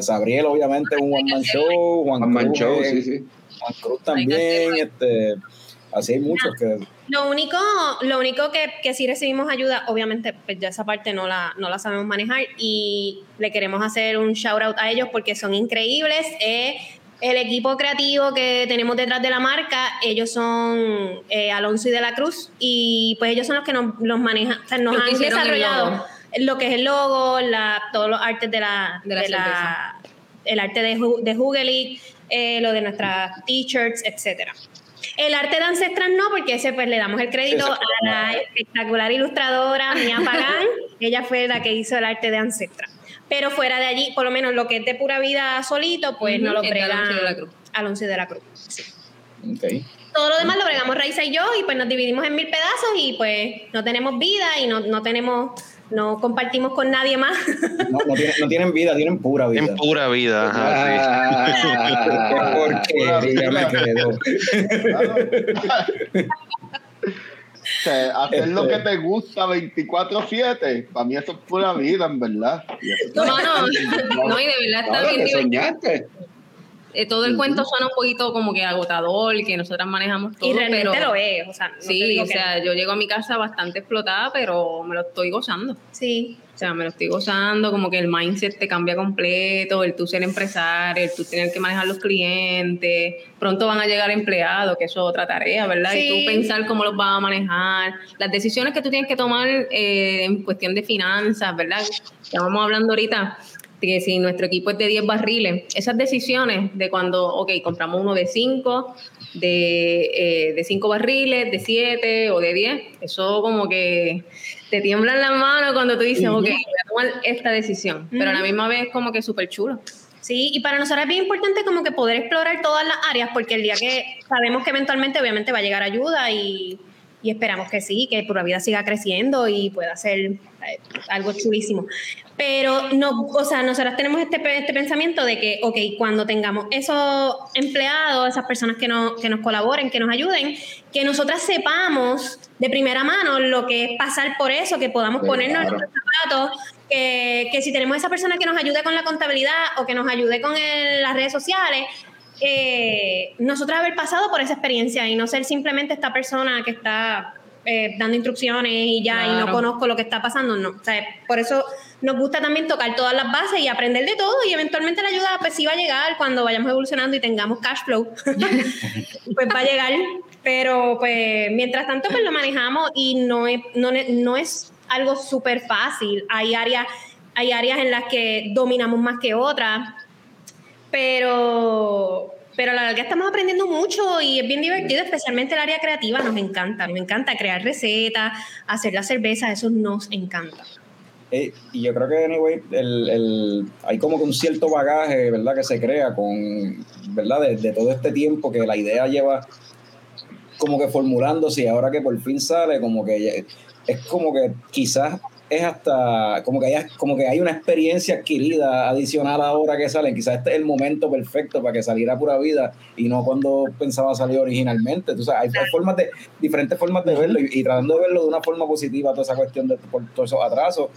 Sabriel, obviamente, un one man show. Juan One man Cruz, show, sí, sí. Juan Cruz también. Este, así hay muchos que. Lo único, lo único que, que sí recibimos ayuda, obviamente, pues ya esa parte no la, no la sabemos manejar y le queremos hacer un shout out a ellos porque son increíbles. Eh, el equipo creativo que tenemos detrás de la marca, ellos son eh, Alonso y de la Cruz y pues ellos son los que nos, los manejan, o sea, nos han desarrollado. Lo que es el logo, la, todos los artes de la, De la el arte de, de Hugely, eh, lo de nuestras t-shirts, etcétera. El arte de Ancestras no, porque ese pues le damos el crédito a la espectacular ilustradora Mía Pagán. Ella fue la que hizo el arte de Ancestras. Pero fuera de allí, por lo menos lo que es de pura vida solito, pues no lo brega Alonso de la Cruz. Alonso y de la Cruz. sí. ok. Todo lo demás lo bregamos Raiza y yo y pues nos dividimos en mil pedazos y pues no tenemos vida y no, no tenemos, no compartimos con nadie más. No, no, tienen, no tienen vida, tienen pura vida. En pura vida. ajá, sí. Qué Ah, porquería me quedó. O sea, hacer lo que te gusta 24-7, para mí eso es pura vida, en verdad. No, no, no, y de verdad está bien soñaste. Eh, todo el cuento suena un poquito como que agotador, que nosotras manejamos todo, y realmente pero lo es. O sea, no sí, o sea, yo llego a mi casa bastante explotada, pero me lo estoy gozando. Sí. O sea, me lo estoy gozando, como que el mindset te cambia completo, el tú ser empresario, el tú tener que manejar los clientes, pronto van a llegar empleados, que eso es otra tarea, ¿verdad? Y Sí. tú pensar cómo los vas a manejar, las decisiones que tú tienes que tomar eh, en cuestión de finanzas, ¿verdad? Ya vamos hablando ahorita que si nuestro equipo es de 10 barriles, esas decisiones de cuando, ok, compramos uno de 5, de, eh, de 5 barriles, de 7 o de 10, eso como que te tiemblan las manos cuando tú dices, ok, voy a tomar esta decisión, pero a la misma vez como que súper chulo. Sí, y para nosotros es bien importante como que poder explorar todas las áreas, porque el día que sabemos que eventualmente obviamente va a llegar ayuda y, y esperamos que sí, que Pura Vida siga creciendo y pueda ser algo chulísimo. Pero no, o sea, nosotros tenemos este, este pensamiento de que, ok, cuando tengamos esos empleados, esas personas que, nos que nos colaboren, que nos ayuden, que nosotras sepamos de primera mano lo que es pasar por eso, que podamos ponernos en claro. nuestros zapatos, que, que si tenemos esa persona que nos ayude con la contabilidad o que nos ayude con el- las redes sociales, eh, nosotros haber pasado por esa experiencia y no ser simplemente esta persona que está eh, dando instrucciones y ya y no conozco lo que está pasando, no. O sea, por eso nos gusta también tocar todas las bases y aprender de todo y eventualmente la ayuda pues sí va a llegar cuando vayamos evolucionando y tengamos cash flow, pues va a llegar. Pero pues mientras tanto pues lo manejamos y no es, no, no es algo súper fácil. Hay áreas, hay áreas en las que dominamos más que otras. pero, pero a la larga estamos aprendiendo mucho y es bien divertido, especialmente el área creativa, nos encanta, nos encanta crear recetas, hacer la cerveza, eso nos encanta. Eh, y yo creo que, anyway, el, el, hay como que un cierto bagaje, ¿verdad?, que se crea con, ¿verdad?, de, de todo este tiempo que la idea lleva como que formulándose y ahora que por fin sale, como que es como que quizás es hasta como que hay, como que hay una experiencia adquirida adicional ahora que salen. Quizás este es el momento perfecto para que saliera pura vida y no cuando pensaba salir originalmente. Entonces, hay, formas de, diferentes formas de verlo y, tratando de verlo de una forma positiva, toda esa cuestión de por todos esos atrasos.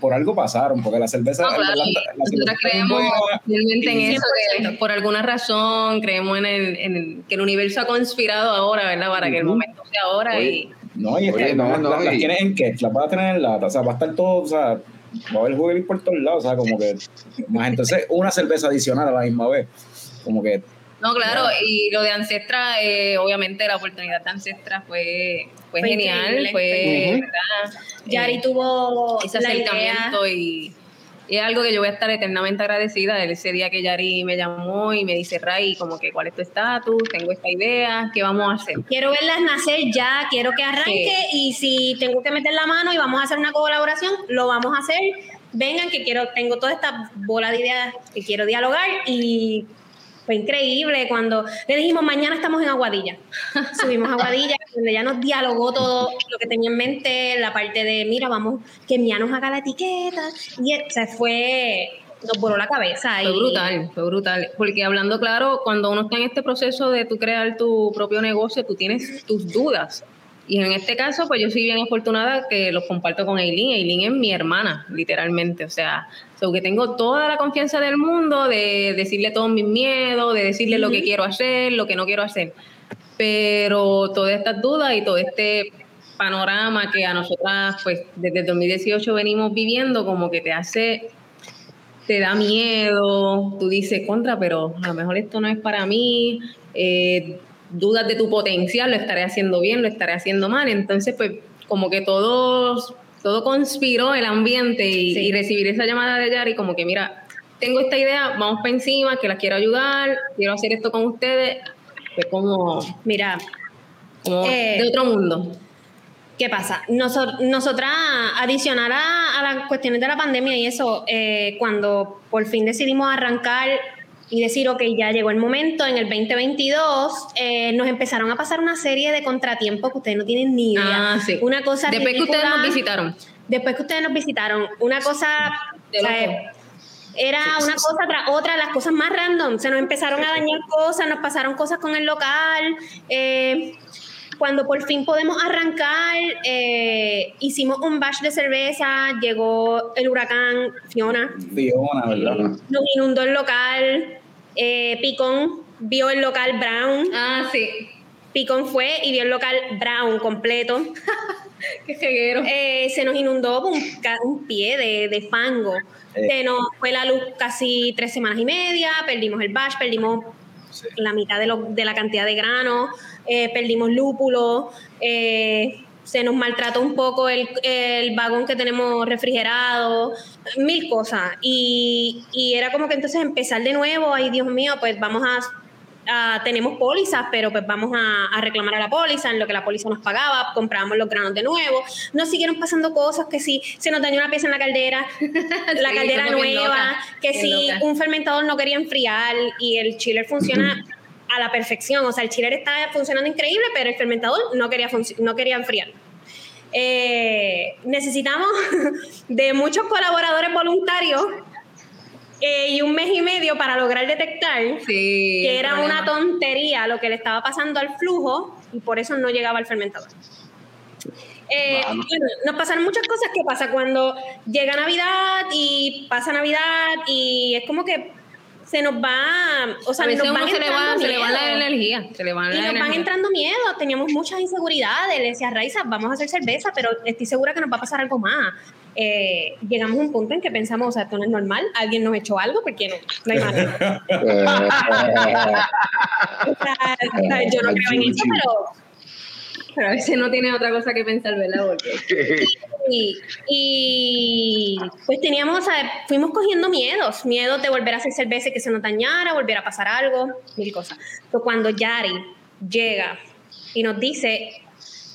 Por algo pasaron, porque la cerveza. No, claro, nosotros creemos realmente en eso, que por alguna razón creemos en, el, en que el universo ha conspirado ahora, ¿verdad? Para que el momento sea ahora y no, y es que no, no, las, tienes en que las vas a tener en lata, o sea, va a estar todo, o sea, va a haber juguete por todos lados, o sea, como que, más entonces una cerveza adicional a la misma vez, como que... No, claro, y lo de Ancestra, eh, obviamente la oportunidad de Ancestra fue, fue, genial, fue, ¿verdad? Yari eh, tuvo ese acercamiento y y es algo que yo voy a estar eternamente agradecida de ese día que Yari me llamó y me dice, Ray, como que cuál es tu estatus, tengo esta idea, ¿qué vamos a hacer? Quiero verlas nacer ya, quiero que arranque y si tengo que meter la mano y vamos a hacer una colaboración, lo vamos a hacer. Vengan que quiero, tengo toda esta bola de ideas que quiero dialogar y fue increíble cuando le dijimos mañana estamos en Aguadilla. Subimos a Aguadilla, donde ya nos dialogó todo lo que tenía en mente, la parte de, mira, vamos, que Mía nos haga la etiqueta. Y se fue, nos voló la cabeza. Fue brutal, fue brutal. Porque hablando claro, cuando uno está en este proceso de tú crear tu propio negocio, tú tienes tus dudas. Y en este caso, pues yo soy bien afortunada que los comparto con Eileen. Eileen es mi hermana, literalmente. O sea, que tengo toda la confianza del mundo de decirle todos mis miedos, de decirle lo que quiero hacer, lo que no quiero hacer. Pero todas estas dudas y todo este panorama que a nosotras, pues desde el 2018 venimos viviendo, como que te hace, te da miedo, tú dices contra, pero a lo mejor esto no es para mí. Eh, dudas de tu potencial, lo estaré haciendo bien, lo estaré haciendo mal. Entonces, pues como que todo, todo conspiró el ambiente y, recibir esa llamada de Yari como que, mira, tengo esta idea, vamos para encima, que la quiero ayudar, quiero hacer esto con ustedes. Fue como, mira, como eh, de otro mundo. ¿Qué pasa? nosotras, adicionar a, las cuestiones de la pandemia y eso, eh, cuando por fin decidimos arrancar y decir, ok, ya llegó el momento, en el 2022 eh, nos empezaron a pasar una serie de contratiempos que ustedes no tienen ni idea. Ah, sí. Una cosa Después que ustedes nos visitaron. Después que ustedes nos visitaron, una cosa... era una cosa tras otra, las cosas más random. Se nos empezaron a dañar cosas, nos pasaron cosas con el local. Eh, cuando por fin podemos arrancar, eh, hicimos un batch de cerveza, llegó el huracán Fiona. Fiona, ¿verdad? Nos inundó el local. Eh, Picón vio el local Brown. Ah, sí. Picón fue y vio el local Brown completo. Qué ceguero. Eh, se nos inundó un, pie de, fango. Se nos fue la luz casi tres semanas y media, perdimos el batch, perdimos la mitad de, lo, de, la cantidad de grano, eh, perdimos lúpulo, eh, se nos maltrató un poco el, el, vagón que tenemos refrigerado, mil cosas. Y, y era como que entonces empezar de nuevo, ay Dios mío, pues vamos a tenemos pólizas, pero pues vamos a, reclamar a la póliza, en lo que la póliza nos pagaba, comprábamos los granos de nuevo. Nos siguieron pasando cosas que si se nos dañó una pieza en la caldera, la caldera nueva, que si un fermentador no quería enfriar y el chiller funciona a la perfección, o sea, el chiller está funcionando increíble, pero el fermentador no quería, no quería enfriar. Eh, necesitamos de muchos colaboradores voluntarios eh, y un mes y medio para lograr detectar que era una tontería lo que le estaba pasando al flujo y por eso no llegaba al fermentador. Eh, nos pasaron muchas cosas. Que pasa cuando llega Navidad y pasa Navidad y es como que se nos va, o sea, nos van se, le va, se le va la energía, se le va y nos van entrando miedo, teníamos muchas inseguridades, le decía Raiza, vamos a hacer cerveza, pero estoy segura que nos va a pasar algo más. Eh, llegamos a un punto en que pensamos, o sea, esto no es normal, alguien nos echó algo, porque no, no hay manera. o sea, yo no creo en eso, pero Pero a veces no tiene otra cosa que pensar, ¿verdad? Porque Y, y, pues teníamos, fuimos cogiendo miedos, miedos de volver a hacer cerveza y que se nos dañara, volver a pasar algo, mil cosas. Pero cuando Yari llega y nos dice,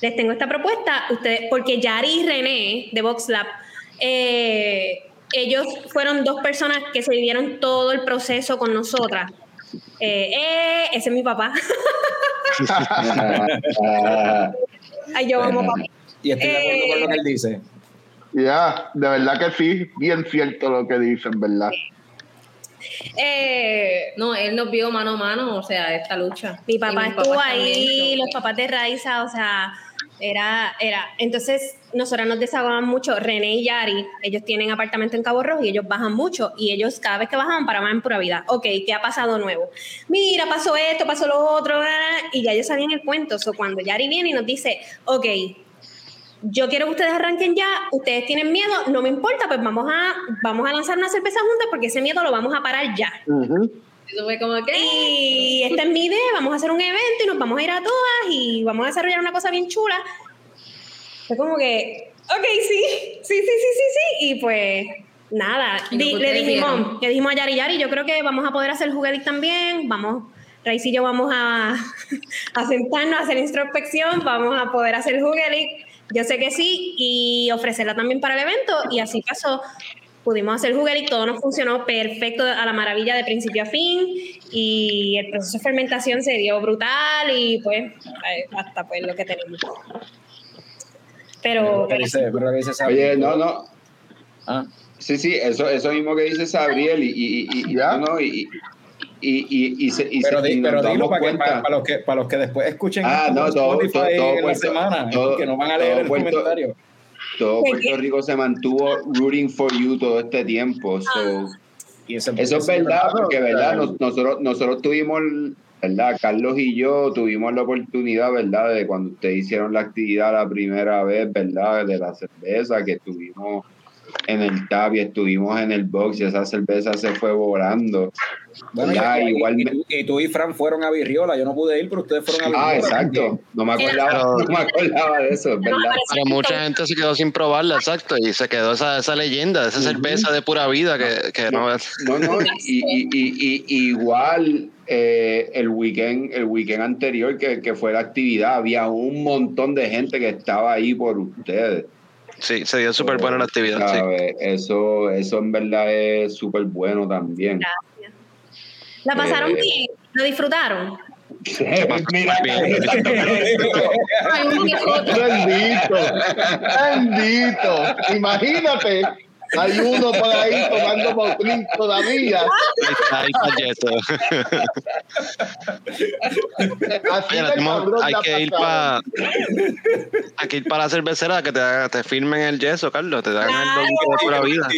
les tengo esta propuesta, ustedes, porque Yari y René de Vox Lab, eh, ellos fueron dos personas que se vivieron todo el proceso con nosotras. Eh, eh, ese es mi papá. Ay, yo amo papá. Y estoy de acuerdo con lo que él dice. Ya, de verdad que sí, bien cierto lo que dicen, ¿verdad? Eh, no, él nos vio mano a mano, o sea, esta lucha. mi papá estuvo ahí, los papás de Raiza, o sea, era, era. Entonces, nosotras nos desahogaban mucho. René y Yari, ellos tienen apartamento en Cabo Rojo y ellos bajan mucho. Y ellos, cada vez que bajaban, paraban en pura vida. Ok, ¿qué ha pasado nuevo? Mira, pasó esto, pasó lo otro, y ya ellos sabían el cuento. So, cuando Yari viene y nos dice, ok, yo quiero que ustedes arranquen ya, ustedes tienen miedo, no me importa, pues vamos a, vamos a lanzar una cerveza juntas porque ese miedo lo vamos a parar ya. Fue como que. Y esta es mi idea, vamos a hacer un evento y nos vamos a ir a todas y vamos a desarrollar una cosa bien chula. Fue como que, ok, sí, sí, sí, sí, sí, sí. Y pues nada, ¿Y di- lo que le dijimos, le dijimos a Yari Yari, yo creo que vamos a poder hacer juguetic también, vamos, Raiz y yo vamos a, a sentarnos, a hacer introspección, vamos a poder hacer juguelic. Yo sé que sí, y ofrecerla también para el evento, y así pasó. Pudimos hacer juguelic, todo nos funcionó perfecto, a la maravilla de principio a fin, y el proceso de fermentación se dio brutal, y pues, eh, hasta pues lo que tenemos. Pero, Lo que dice, pero dice Oye, no, no. Ah, Sí, sí, eso, eso mismo que dice Sabriel y, y, y, y- Ya. no, y, y, y, y, se- y se- pero, di- y nos pero dilo damos para, que, cuenta- para, para los que, para los que después escuchen Ah, no, todo- todo- todo en la semana, todo- que no van a leer el Puerto- comentario. Todo ¿Qué, Puerto? Rico se mantuvo rooting for you todo este tiempo. so, Y Eso es verdad, porque verdad. Nos- nosotros, nosotros tuvimos, verdad, Carlos y yo tuvimos la oportunidad, verdad, de cuando ustedes hicieron la actividad la primera vez, verdad, de la cerveza, que estuvimos en el tap y estuvimos en el box y esa cerveza se fue volando. Bueno, Ya, y, igual y me- tú, y tú y Fran fueron a Virriola, yo no pude ir, pero ustedes fueron a Virriola. Ah, exacto. No me acordaba, Pero- no me acordaba de eso, es verdad. Pero mucha gente se quedó sin probarla, exacto, y se quedó esa, esa leyenda, esa cerveza de pura vida que, que no No, no, y, y, y, y- igual eh, el weekend, el weekend anterior que, que fue la actividad, había un montón de gente que estaba ahí por ustedes. Sí, se dio súper buena la actividad, sí. ¿sabes? Eso, eso en verdad es súper bueno también. ¿La pasaron Eh, bien? ¿La disfrutaron? Mira. Bendito, bendito. Imagínate, hay uno por ahí tomando Motlin todavía. Ahí está de hay que ir para hay que ir para la cervecera que te, te firmen el yeso, Carlos, te dan el loguito de pura vida.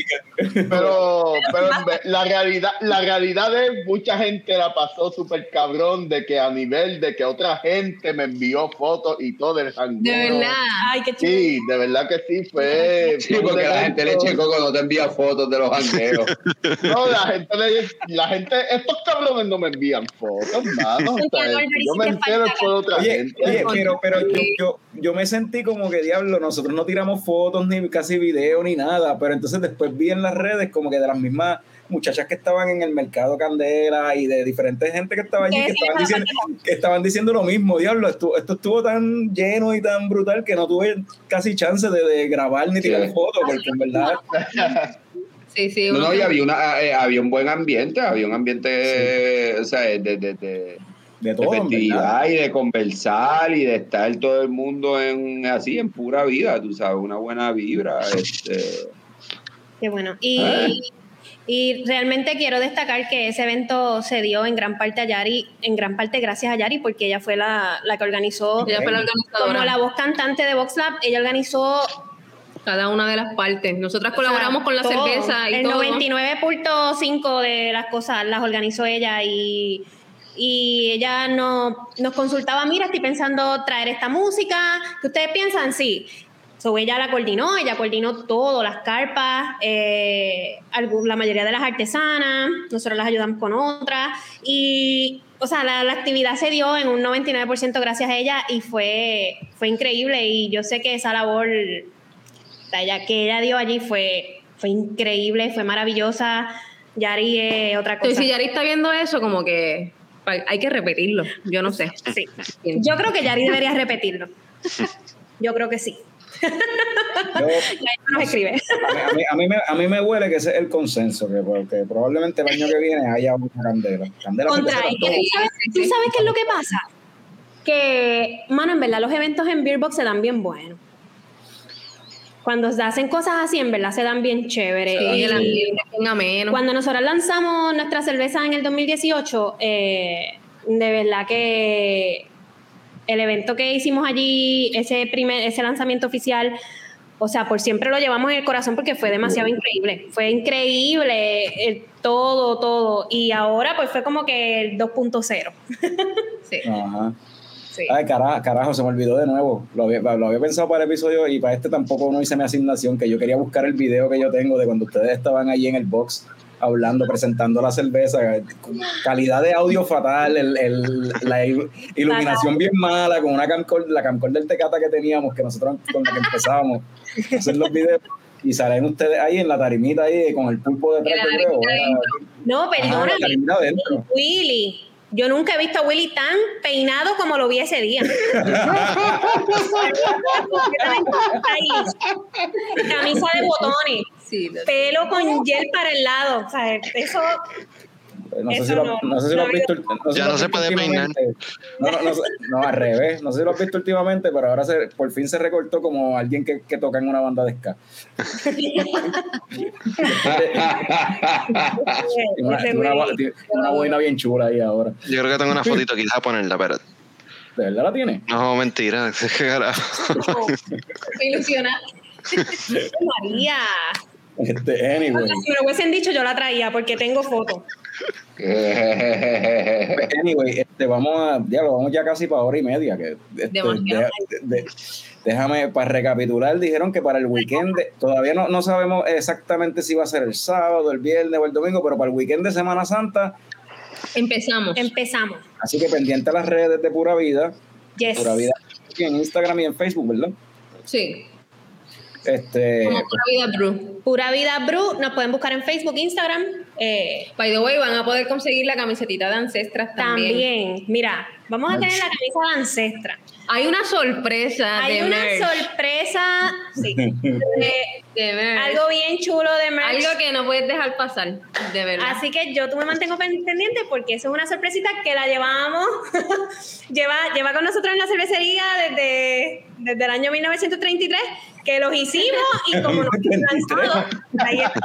Pero, pero la realidad, la realidad es mucha gente la pasó súper cabrón de que a nivel de que otra gente me envió fotos y todo del De jangueo. verdad. Ay, qué chulo. Sí, de verdad que sí fue. Sí, porque la gente le checó cuando te envía fotos de los jangueos. No, la gente, le- la gente, estos cabrones no me envían fotos, mano. Yo me entero por otra Oye, gente. oye, pero, pero yo, yo, yo me sentí como que diablo, nosotros no tiramos fotos ni casi video ni nada, pero entonces después vi en las redes como que de las mismas muchachas que estaban en el mercado Candela y de diferentes gente que estaba allí ¿Qué que estaban, diciendo, que estaban diciendo lo mismo, diablo, esto, esto estuvo tan lleno y tan brutal que no tuve casi chance de, de grabar ni tirar Sí. fotos, porque en verdad Sí, sí. No, no, y había, una, eh, había un buen ambiente, había un ambiente, o sea, de, de, de, de todo, festividad y de conversar y de estar todo el mundo en así, en pura vida, tú sabes, una buena vibra. Este, Qué bueno. Y, Ah. Y realmente quiero destacar que ese evento se dio en gran parte a Yari, en gran parte gracias a Yari, porque ella fue la, la que organizó, Ella fue la organizadora. como la voz cantante de Vox Lab, ella organizó Cada una de las partes. Nosotras colaboramos con la todo. cerveza y El todo. 99.5 de las cosas las organizó ella y, y ella no, nos consultaba, mira, estoy pensando traer esta música, ¿qué ustedes piensan? Sí. So ella la coordinó, ella coordinó todo, las carpas, eh, algún- la mayoría de las artesanas, nosotros las ayudamos con otras y, o sea, la, la actividad se dio en un 99% gracias a ella y fue, fue increíble y yo sé que esa labor que ella dio allí fue, fue increíble, fue maravillosa. Yari es otra cosa. Entonces, si Yari está viendo eso, como que hay que repetirlo. Yo no sé. Sí. Yo creo que Yari debería repetirlo. Yo creo que sí. Yo- escribe. a, mí, a, mí me, a mí me huele que ese es el consenso, que, porque probablemente el año que viene haya una candela. Candela se Contra empezaron ¿Y tú sabes, tú sabes qué es lo que pasa? Que, mano, en verdad los eventos en Beerbox se dan bien buenos. Cuando se hacen cosas así, en verdad se dan bien chévere. Sí, Y el ambiente es bien ameno. cuando nosotros lanzamos nuestra cerveza en el 2018, eh, de verdad que el evento que hicimos allí, ese primer, ese lanzamiento oficial, o sea, por siempre lo llevamos en el corazón porque fue demasiado increíble. Fue increíble el todo, todo. Y ahora pues fue como que el 2.0. Sí. Ajá. Sí. Ay, carajo, carajo, se me olvidó de nuevo. Lo había, lo había pensado para el episodio y para este tampoco no hice mi asignación, que yo quería buscar el video que yo tengo de cuando ustedes estaban allí en el box hablando, presentando la cerveza. Calidad de audio fatal, el, el- la il- iluminación bien mala, con una camcord, la camcord del Tecata que teníamos, que nosotros con la que empezábamos a hacer los videos. Y salen ustedes ahí en la tarimita ahí con el pulpo detrás era- No, perdóname. Willy. Yo nunca he visto a Willy tan peinado como lo vi ese día. Camisa de botones, Sí, pelo con gel para el lado. O sea, eso No sé, si lo, no- no sé si lo has visto. no sé Ya no se puede peinar. No, no, no, sé- no, al revés. No sé si lo has visto últimamente, pero ahora se, por fin se recortó como alguien que, que toca en una banda de ska. Tiene una, ese tiene una, Willy. tiene una boina bien chula ahí ahora. Yo creo que tengo una fotito aquí, déjame ponerla, pero ¿De verdad la tiene? no, mentira. carajo. Ilusionada. María. Este, anyway. Si me lo hubiesen dicho, yo la traía porque tengo fotos. Anyway, este, vamos a, ya lo vamos ya casi para hora y media. Que, este, Demasiado. de- de- déjame, para recapitular, dijeron que para el weekend, de- todavía no, no sabemos exactamente si va a ser el sábado, el viernes o el domingo, pero para el weekend de Semana Santa, Empezamos. Empezamos. así que pendiente a las redes de Pura Vida, Yes. Pura Vida en Instagram y en Facebook, ¿verdad? Sí. Este, Como Pura Vida Brew. Pura Vida Brew. Nos pueden buscar en Facebook, Instagram. eh, By the way, van a poder conseguir la camisetita de Ancestras también. también. Mira, vamos a tener la camisa de Ancestra. Hay una sorpresa Hay de una merch. sorpresa. Sí. de de merch. algo bien chulo de merch. Algo que no puedes dejar pasar, de verdad. Así que yo tú me mantengo pen- pendiente porque eso es una sorpresita que la llevamos, lleva, lleva con nosotros en la cervecería desde, desde el año 1933, que los hicimos y como nos han lanzado, ahí está.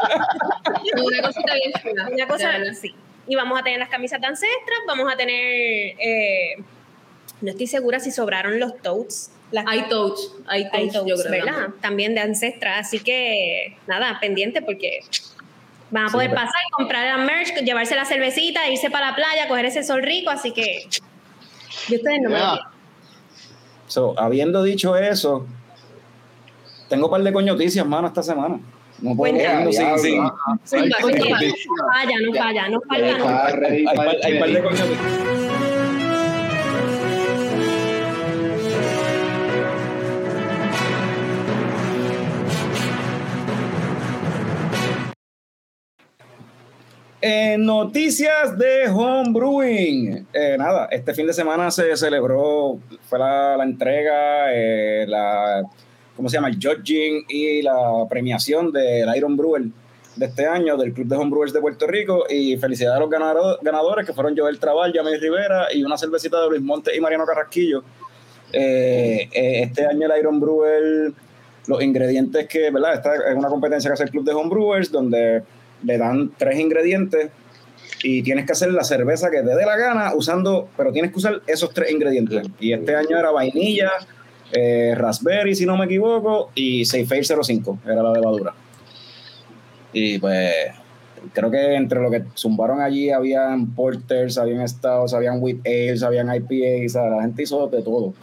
una cosita bien chula. Una cosa así. Y vamos a tener las camisas de ancestras, vamos a tener, eh, no estoy segura si sobraron los totes. Las Hay totes, hay totes, yo creo. ¿verdad? También de ancestras. Así que, nada, pendiente porque van a poder pasar, comprar la merch, llevarse la cervecita, irse para la playa, coger ese sol rico. Así que, y ustedes no me lo Yeah. pierdan. so, habiendo dicho eso, tengo un par de coñoticias, mano, esta semana. No puedo Cuenta. sin, sin-. No falla, no falla, no falla. No. ready hay, par, el hay par de. En noticias de Homebrewing. Eh, nada, este fin de semana se celebró, fue la, la entrega, eh, la, ¿cómo se llama? El judging y la premiación del Iron Brewer de este año del Club de Homebrewers de Puerto Rico. Y felicidades a los ganado- ganadores que fueron Joel Trabal, Yamil Rivera y una cervecita de Luis Monte y Mariano Carrasquillo. Eh, eh, este año el Iron Brewer, los ingredientes que, ¿verdad? Esta es una competencia que hace el Club de Homebrewers donde le dan tres ingredientes y tienes que hacer la cerveza que te dé la gana usando, pero tienes que usar esos tres ingredientes. Y este año era vainilla, eh, raspberry, si no me equivoco, y Seifer 05, era la levadura. Y pues creo que entre lo que zumbaron allí habían porters, habían stouts, habían wheat ales, habían IPAs, o sea, la gente hizo de todo.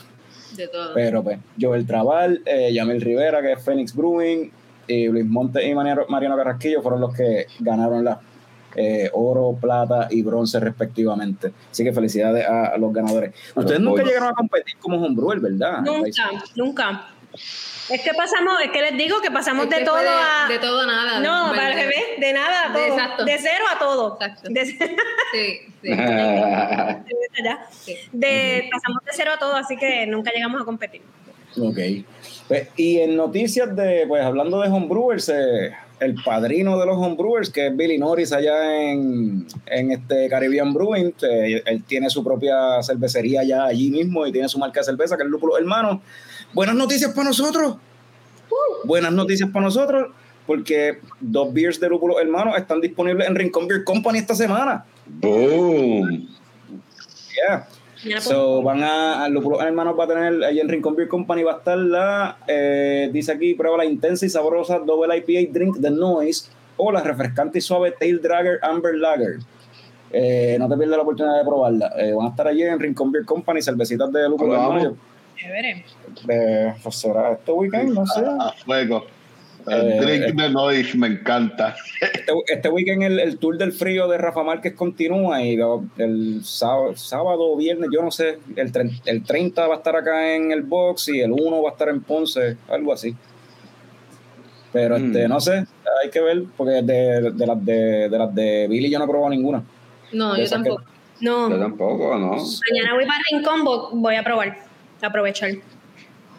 De todo. Pero pues, Joel Trabal, eh, Yamil Rivera, que es Phoenix Brewing, y Luis Monte y Mariano, Mariano Carrasquillo fueron los que ganaron la eh, oro, plata y bronce respectivamente. Así que felicidades a, a los ganadores. A Ustedes los nunca pollos. llegaron a competir como homebrewer, ¿verdad? Nunca, nunca. Es que pasamos, es que les digo que pasamos Es de que todo de, a. de todo a nada. no, para el revés, de nada a todo. De- exacto. De cero a todo. Exacto. De, Sí, sí. De- pasamos de cero a todo, así que nunca llegamos a competir. Ok. Pues, y en noticias de, pues hablando de homebrewers, eh, el padrino de los homebrewers, que es Billy Norris allá en, en este Caribbean Brewing, eh, él tiene su propia cervecería allá allí mismo y tiene su marca de cerveza, que es Lúpulo Hermano. Buenas noticias para nosotros. Buenas noticias para nosotros, porque dos beers de Lúpulo Hermano están disponibles en Rincon Beer Company esta semana. Boom. Yeah. Pues, So, van a, a Lúpulos Hermanos va a tener, ahí en Rincon Beer Company va a estar la, eh, dice aquí, prueba la intensa y sabrosa Double IPA Drink The Noise o la refrescante y suave Tail Dragger Amber Lager. Eh, no te pierdas la oportunidad de probarla. Eh, van a estar allí en Rincon Beer Company, cervecitas de Lúpulos ¿Cuándo Hermanos. chévere. Eh, pues será este weekend, no sé. A fuego. El drink de Noise me encanta. Este, este weekend el, el tour del frío de Rafa Márquez continúa y lo- el sábado, sábado o viernes, yo no sé, el, tre- el 30 va a estar acá en el box y el 1 va a estar en Ponce, algo así. Pero Mm. este, no sé, hay que ver, porque de, de las de, de las de Billy yo no he probado ninguna. No, De yo que- tampoco. No, Yo tampoco, ¿no? mañana voy para Rincón, vo- voy a probar, aprovechar.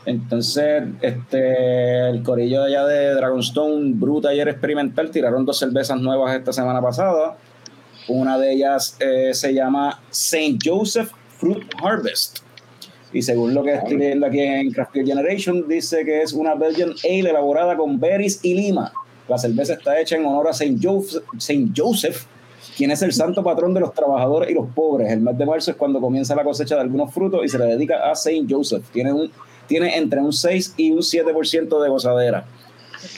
Entonces, este, el corillo de allá de Dragonstone, Brew Taller Experimental, tiraron dos cervezas nuevas esta semana pasada. Una de ellas eh, se llama St. Joseph Fruit Harvest. Y según lo que estoy leyendo aquí en Craft Beer Generation, dice que es una Belgian Ale elaborada con berries y lima. La cerveza está hecha en honor a. Joseph, Saint Joseph, quien es el santo patrón de los trabajadores y los pobres. El mes de marzo es cuando comienza la cosecha de algunos frutos y se le dedica a Saint Joseph. Tiene, un, tiene entre un 6 y un 7% de gozadera.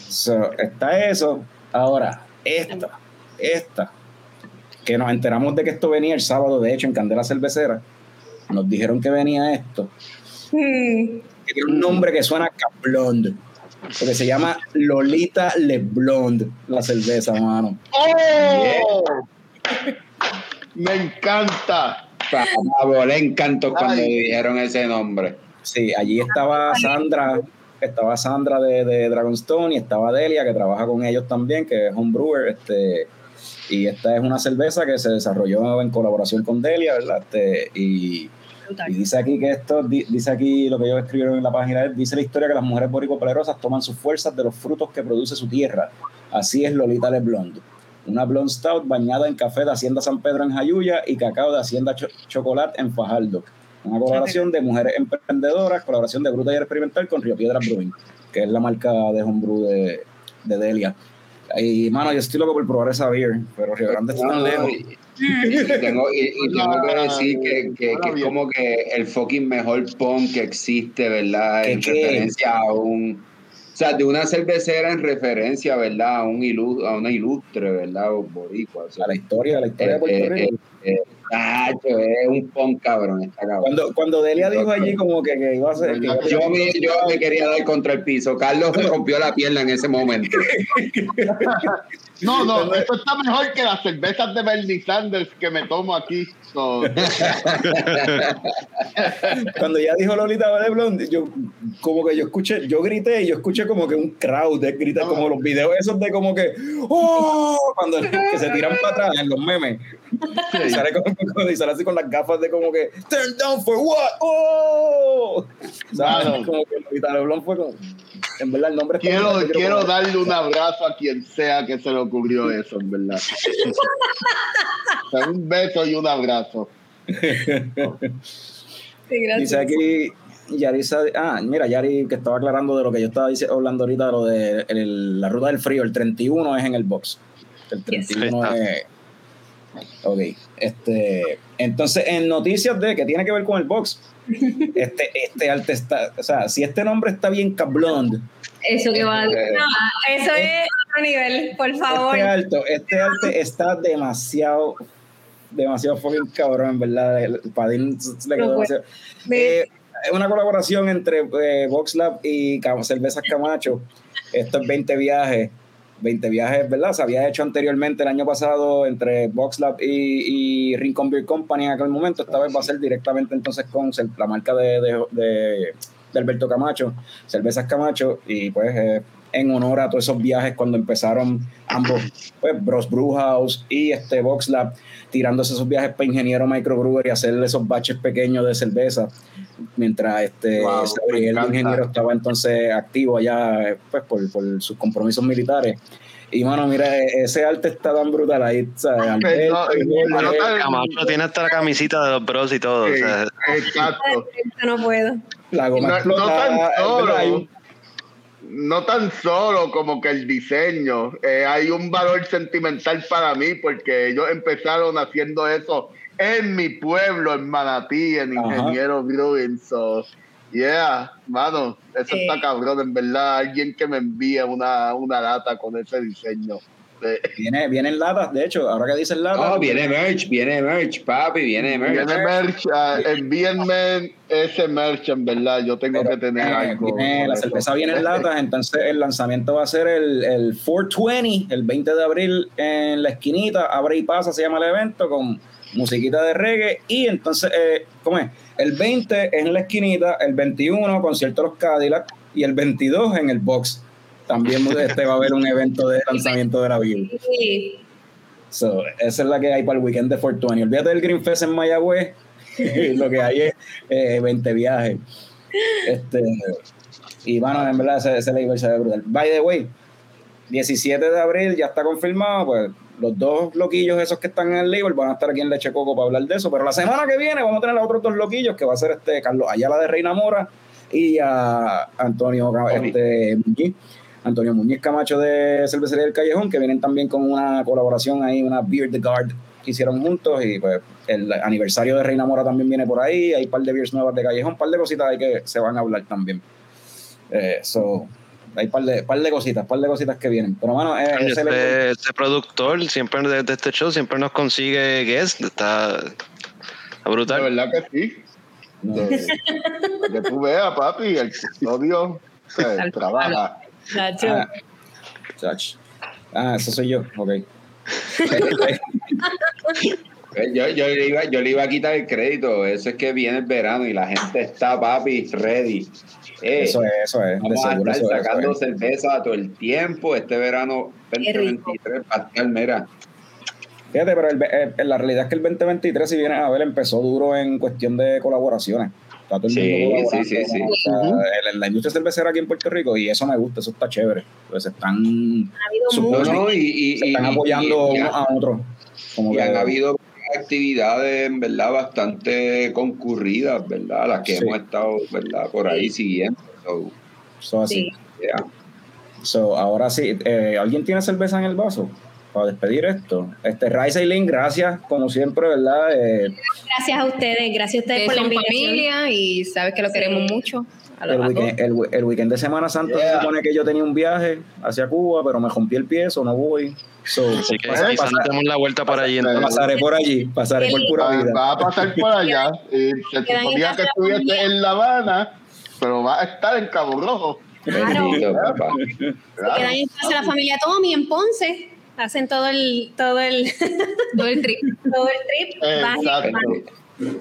So, está eso. Ahora, esta, esta, que nos enteramos de que esto venía el sábado, de hecho, en Candela Cervecera, nos dijeron que venía esto, Mm, que tiene un nombre que suena a Cablond, porque se llama Lolita Le Blonde, la cerveza, mano. ¡Oh! Me encanta. Me volé encanto cuando Ay. dijeron ese nombre. Sí, allí estaba Sandra, estaba Sandra de, de Dragonstone y estaba Delia, que trabaja con ellos también, que es un brewer, este, y esta es una cerveza que se desarrolló en colaboración con Delia, ¿verdad? Este, y, dice aquí que esto, di- dice aquí lo que ellos escribieron en la página, dice la historia que las mujeres boricopolerosas toman sus fuerzas de los frutos que produce su tierra. Así es Lolita Le Blonde. Una blonde stout bañada en café de Hacienda San Pedro en Jayuya y cacao de Hacienda Cho- Chocolate en Fajardo. Una colaboración de mujeres emprendedoras, colaboración de Bruta y Experimental con Río Piedras Brewing, que es la marca de homebrew de, de Delia. Y, mano, yo estoy loco por probar esa beer, pero Río Grande está tan No, lejos. y, y tengo, y, y tengo que decir que, que- que es como que el fucking mejor punk que existe, ¿verdad? ¿Qué En qué? referencia a un. O sea, de una cervecera en referencia, ¿verdad? A, un ilu- a una ilustre, ¿verdad? O boricua. o sea, A la historia, a la historia de eh, Puerto eh, Rico. eh, eh, tacho, es un punk cabrón, está cabrón. Cuando, cuando Delia dijo allí como que, que iba a ser... Yo ser- me, yo me quería dar contra el piso. Carlos me rompió la pierna en ese momento. No, no, esto está mejor que las cervezas de Bernie Sanders que me tomo aquí. So, cuando ya dijo Lolita de Blonde, yo como que yo escuché, yo grité y yo escuché como que un crowd de gritar, como los videos esos de como que ¡Oh! cuando que se tiran para atrás en los memes. Y sale, como- y sale así con las gafas de como que Turn down for what? ¡Oh! ¿Sabes? Claro. Como que Blonde fue como. En verdad, el nombre está quiero, quiero como- darle un abrazo a quien sea que se le ocurrió eso, en verdad. O sea, un beso y un abrazo. Sí, gracias. Dice aquí Yarisa, ah, mira, Yari que estaba aclarando de lo que yo estaba dice- hablando ahorita, lo de el- la ruta del frío, el 31 es en el box. El 31 Ahí es... Ok, este, entonces en noticias de que tiene que ver con el box, este, este arte está, o sea, si este nombre está bien cablond, Eso que va a Eh, No, eso es otro nivel, por favor. este alto, este arte está demasiado, demasiado fucking cabrón, en verdad, el Padín le quedó demasiado. Eh, es una colaboración entre eh, Box Lab y Cervezas Camacho. Esto es 20 viajes. 20 viajes, ¿verdad? Se había hecho anteriormente el año pasado entre Box Lab y, y Rincon Beer Company en aquel momento. Esta vez va a ser directamente entonces con la marca de- de Alberto Camacho, Cervezas Camacho, y pues eh, en honor a todos esos viajes cuando empezaron ambos, pues Bros Brewhouse y este Box Lab, tirándose esos viajes para Ingeniero Microbrewer y hacer esos baches pequeños de cerveza, mientras este Wow, el ingeniero estaba entonces activo allá eh, pues por, por sus compromisos militares. Y mano, mira, e- ese arte está tan brutal ahí. ¿sabes? Alberto, no, no tan- Camacho tiene hasta la camisita de los bros y todo. o Sí, sea, exacto. No puedo. la goma No, no tan solo, un- no tan solo como que el diseño, eh, hay un valor sentimental para mí porque ellos empezaron haciendo eso en mi pueblo, en Manatí, en. Ingeniero Brewing. So, yeah, mano, eso está cabrón, en verdad. Alguien que me envíe una, una lata con ese diseño. Eh, Viene, vienen latas, de hecho, ahora que dices latas. No, viene merch, viene merch, papi, viene merch. Viene merch, ah, envíenme ese merch, en verdad. Yo tengo Pero que tener viene- algo. viene- la eso. cerveza viene en latas, entonces el lanzamiento va a ser el, el 420, el 20 de abril en la esquinita, abre y pasa, se llama el evento, con musiquita de reggae, y entonces, eh, ¿cómo es? El 20 es en la esquinita, el 21 concierto de los Cadillac, y el 22 en el box. También este, va a haber un evento de lanzamiento de la Bill. Sí. So, esa es la que hay para el weekend de 420. Olvídate del Green Fest en Mayagüez. lo que hay es eh, 20 viajes. Este, y bueno, en verdad ese, ese label se ve brutal. By the way, 17 de abril ya está confirmado, pues los dos loquillos esos que están en el label van a estar aquí en Leche Coco para hablar de eso. Pero la semana que viene vamos a tener a otros dos loquillos que va a ser este Carlos Ayala de Reina Mora y a Antonio este. Antonio Muñiz Camacho de Cervecería del Callejón, que vienen también con una colaboración ahí, una Beer the Guard que hicieron juntos. Y pues el aniversario de Reina Mora también viene por ahí. Hay un par de beers nuevas de Callejón, un par de cositas ahí que se van a hablar también. Eh, so, hay un par de, par de cositas, par de cositas que vienen. Pero, mano, eh, este, este productor siempre de, de este show siempre nos consigue guest. Está, está De brutal. verdad que sí. no, De- que tú veas, papi, el custodio se trabaja. Nacho. Ah. Ah, eso soy yo, ok. Eh, Yo, yo, le iba, yo le iba a quitar el crédito. Eso es que viene el verano y la gente está, papi, ready. Eh, Eso es, eso es. De Vamos a estar eso sacando eso es. cerveza todo el tiempo. Este verano Qué rico. 2023 va a estar, mira. Fíjate, pero el- el- la realidad es que el 2023, si vienes a ver, empezó duro en cuestión de colaboraciones. Está todo el Sí, mundo sí, sí, sí. o sea, el- la industria cervecera aquí en Puerto Rico, y eso me gusta, eso está chévere. Pues se están, No, y, y, se están apoyando y- y- unos a otros. Como y que- han habido actividades, en verdad, bastante concurridas, ¿verdad? Las que Sí. hemos estado, ¿verdad? Por ahí siguiendo. So, so, así. Sí. yeah. So, ahora sí, eh, ¿alguien tiene cerveza en el vaso? Para despedir esto. Este, Raisa y Lynn, gracias, como siempre, ¿verdad? Eh, Gracias a ustedes, gracias a ustedes por la invitación. familia y sabes que lo Sí. queremos mucho. A el, weekend, el, el weekend de Semana Santa Yeah. se supone que yo tenía un viaje hacia Cuba, pero me rompí el pie, eso no voy. So, Así que pasa- quizás pasa- demos la vuelta por allí. entonces. pasaré por allí, pasaré por pura Va, vida. va a pasar por allá. Y se suponía que familia. en La Habana, pero va a estar en Cabo Rojo. Claro. Claro. Quedan en casa la familia Tommy en Ponce. Hacen todo el, todo el, Todo el trip. todo el trip. Exacto.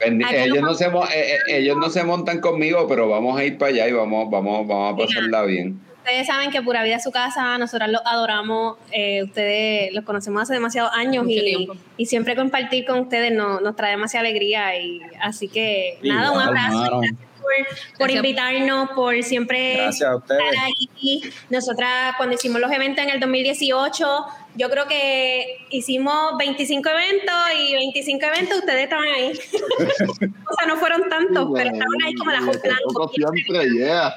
Ellos, no- se, eh, eh, ellos no se montan conmigo, pero vamos a ir para allá y vamos, vamos, vamos a pasarla bien. Ustedes saben que Pura Vida es su casa, nosotros los adoramos, eh, ustedes los conocemos hace demasiados años y, y siempre compartir con ustedes nos, nos trae demasiada alegría y así que nada, un abrazo. Por, invitarnos, por siempre Gracias a ustedes. estar ahí. Nosotras cuando hicimos los eventos en el 2018, yo creo que hicimos 25 eventos y 25 eventos ustedes estaban ahí. o sea, no fueron tantos, pero estaban ahí como la Ese poco jugando. siempre.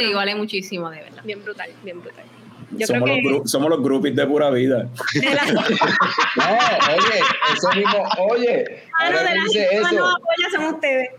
Ese vale muchísimo, de verdad. Bien brutal, bien brutal. Yo Somos, creo los que somos los groupies de pura vida. de la No, oye, eso mismo, oye, mano ahora de que la dice eso, nos apoya son ustedes.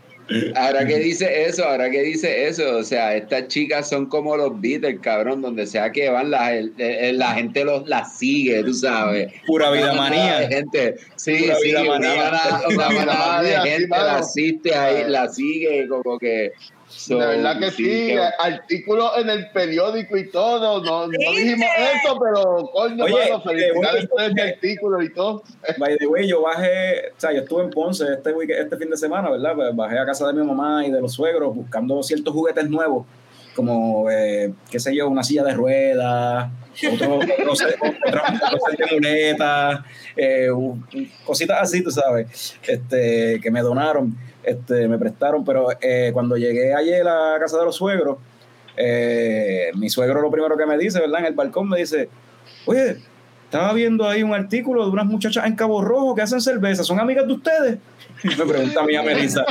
Ahora que dice eso, ahora que dice eso, o sea, estas chicas son como los Beatles, cabrón, donde sea que van, la, el- el- la gente los, las sigue, tú sabes. Pura vida manía. de gente, sí, Pura sí, vida una manía. manada, una manada de gente la asiste ahí, la sigue, como que. So, de verdad que sí, que- artículos en el periódico y todo. No, no Sí, dijimos sí. eso, pero coño, Oye, mano, felicidades eh, por ese artículo y todo. By the way, yo bajé, o sea, yo estuve en Ponce este, week- este fin de semana, ¿verdad? Pues bajé a casa de mi mamá y de los suegros buscando ciertos juguetes nuevos, como, eh, qué sé yo, una silla de ruedas, otro, otro muletas, eh, cositas así, tú sabes, este, que me donaron, este, me prestaron, pero eh, cuando llegué ayer a casa de los suegros, eh, mi suegro lo primero que me dice, ¿verdad? En el balcón me dice, oye, estaba viendo ahí un artículo de unas muchachas en Cabo Rojo que hacen cerveza, ¿son amigas de ustedes? Y me pregunta a mí a Melissa.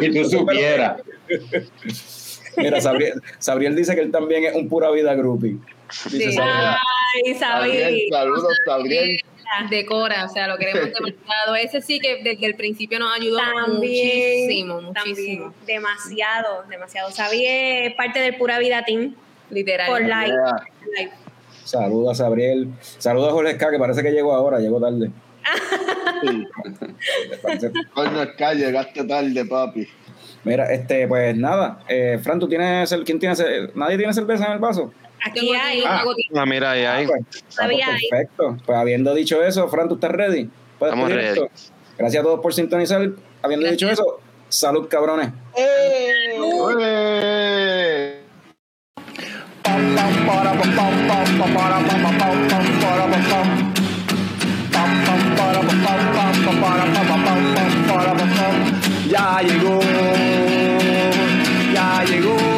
y tú supieras. Mira, Sabriel, Sabriel dice que él también es un pura vida groupie. Dice Sí. Sabriel. Ay, Gabriel, sabí. saludos, Gabriel. Decora, o sea, lo queremos demasiado. Ese sí que desde el principio nos ayudó También, muchísimo, muchísimo. también, demasiado, demasiado. Sabí es parte del Pura Vida Team Literal. por live. Saluda a Sabriel. Saluda a Jorge K, que parece que llegó ahora, llegó tarde. Sí. Coño, Sky, llegaste tarde, papi. Mira, este, pues nada. Eh, Fran, ¿tú tienes, el, ¿quién tiene, nadie tiene cerveza en el vaso? Aquí hay. una gotita. Ah, mira, ahí. Pues, ah, pues, ahí. perfecto. Pues habiendo dicho eso, Fran, ¿tú estás ready? ¿Puedes Estamos ready. esto? Gracias a todos por sintonizar. Habiendo dicho eso, salud, cabrones. ¡Oye! Ya llegó, ya llegó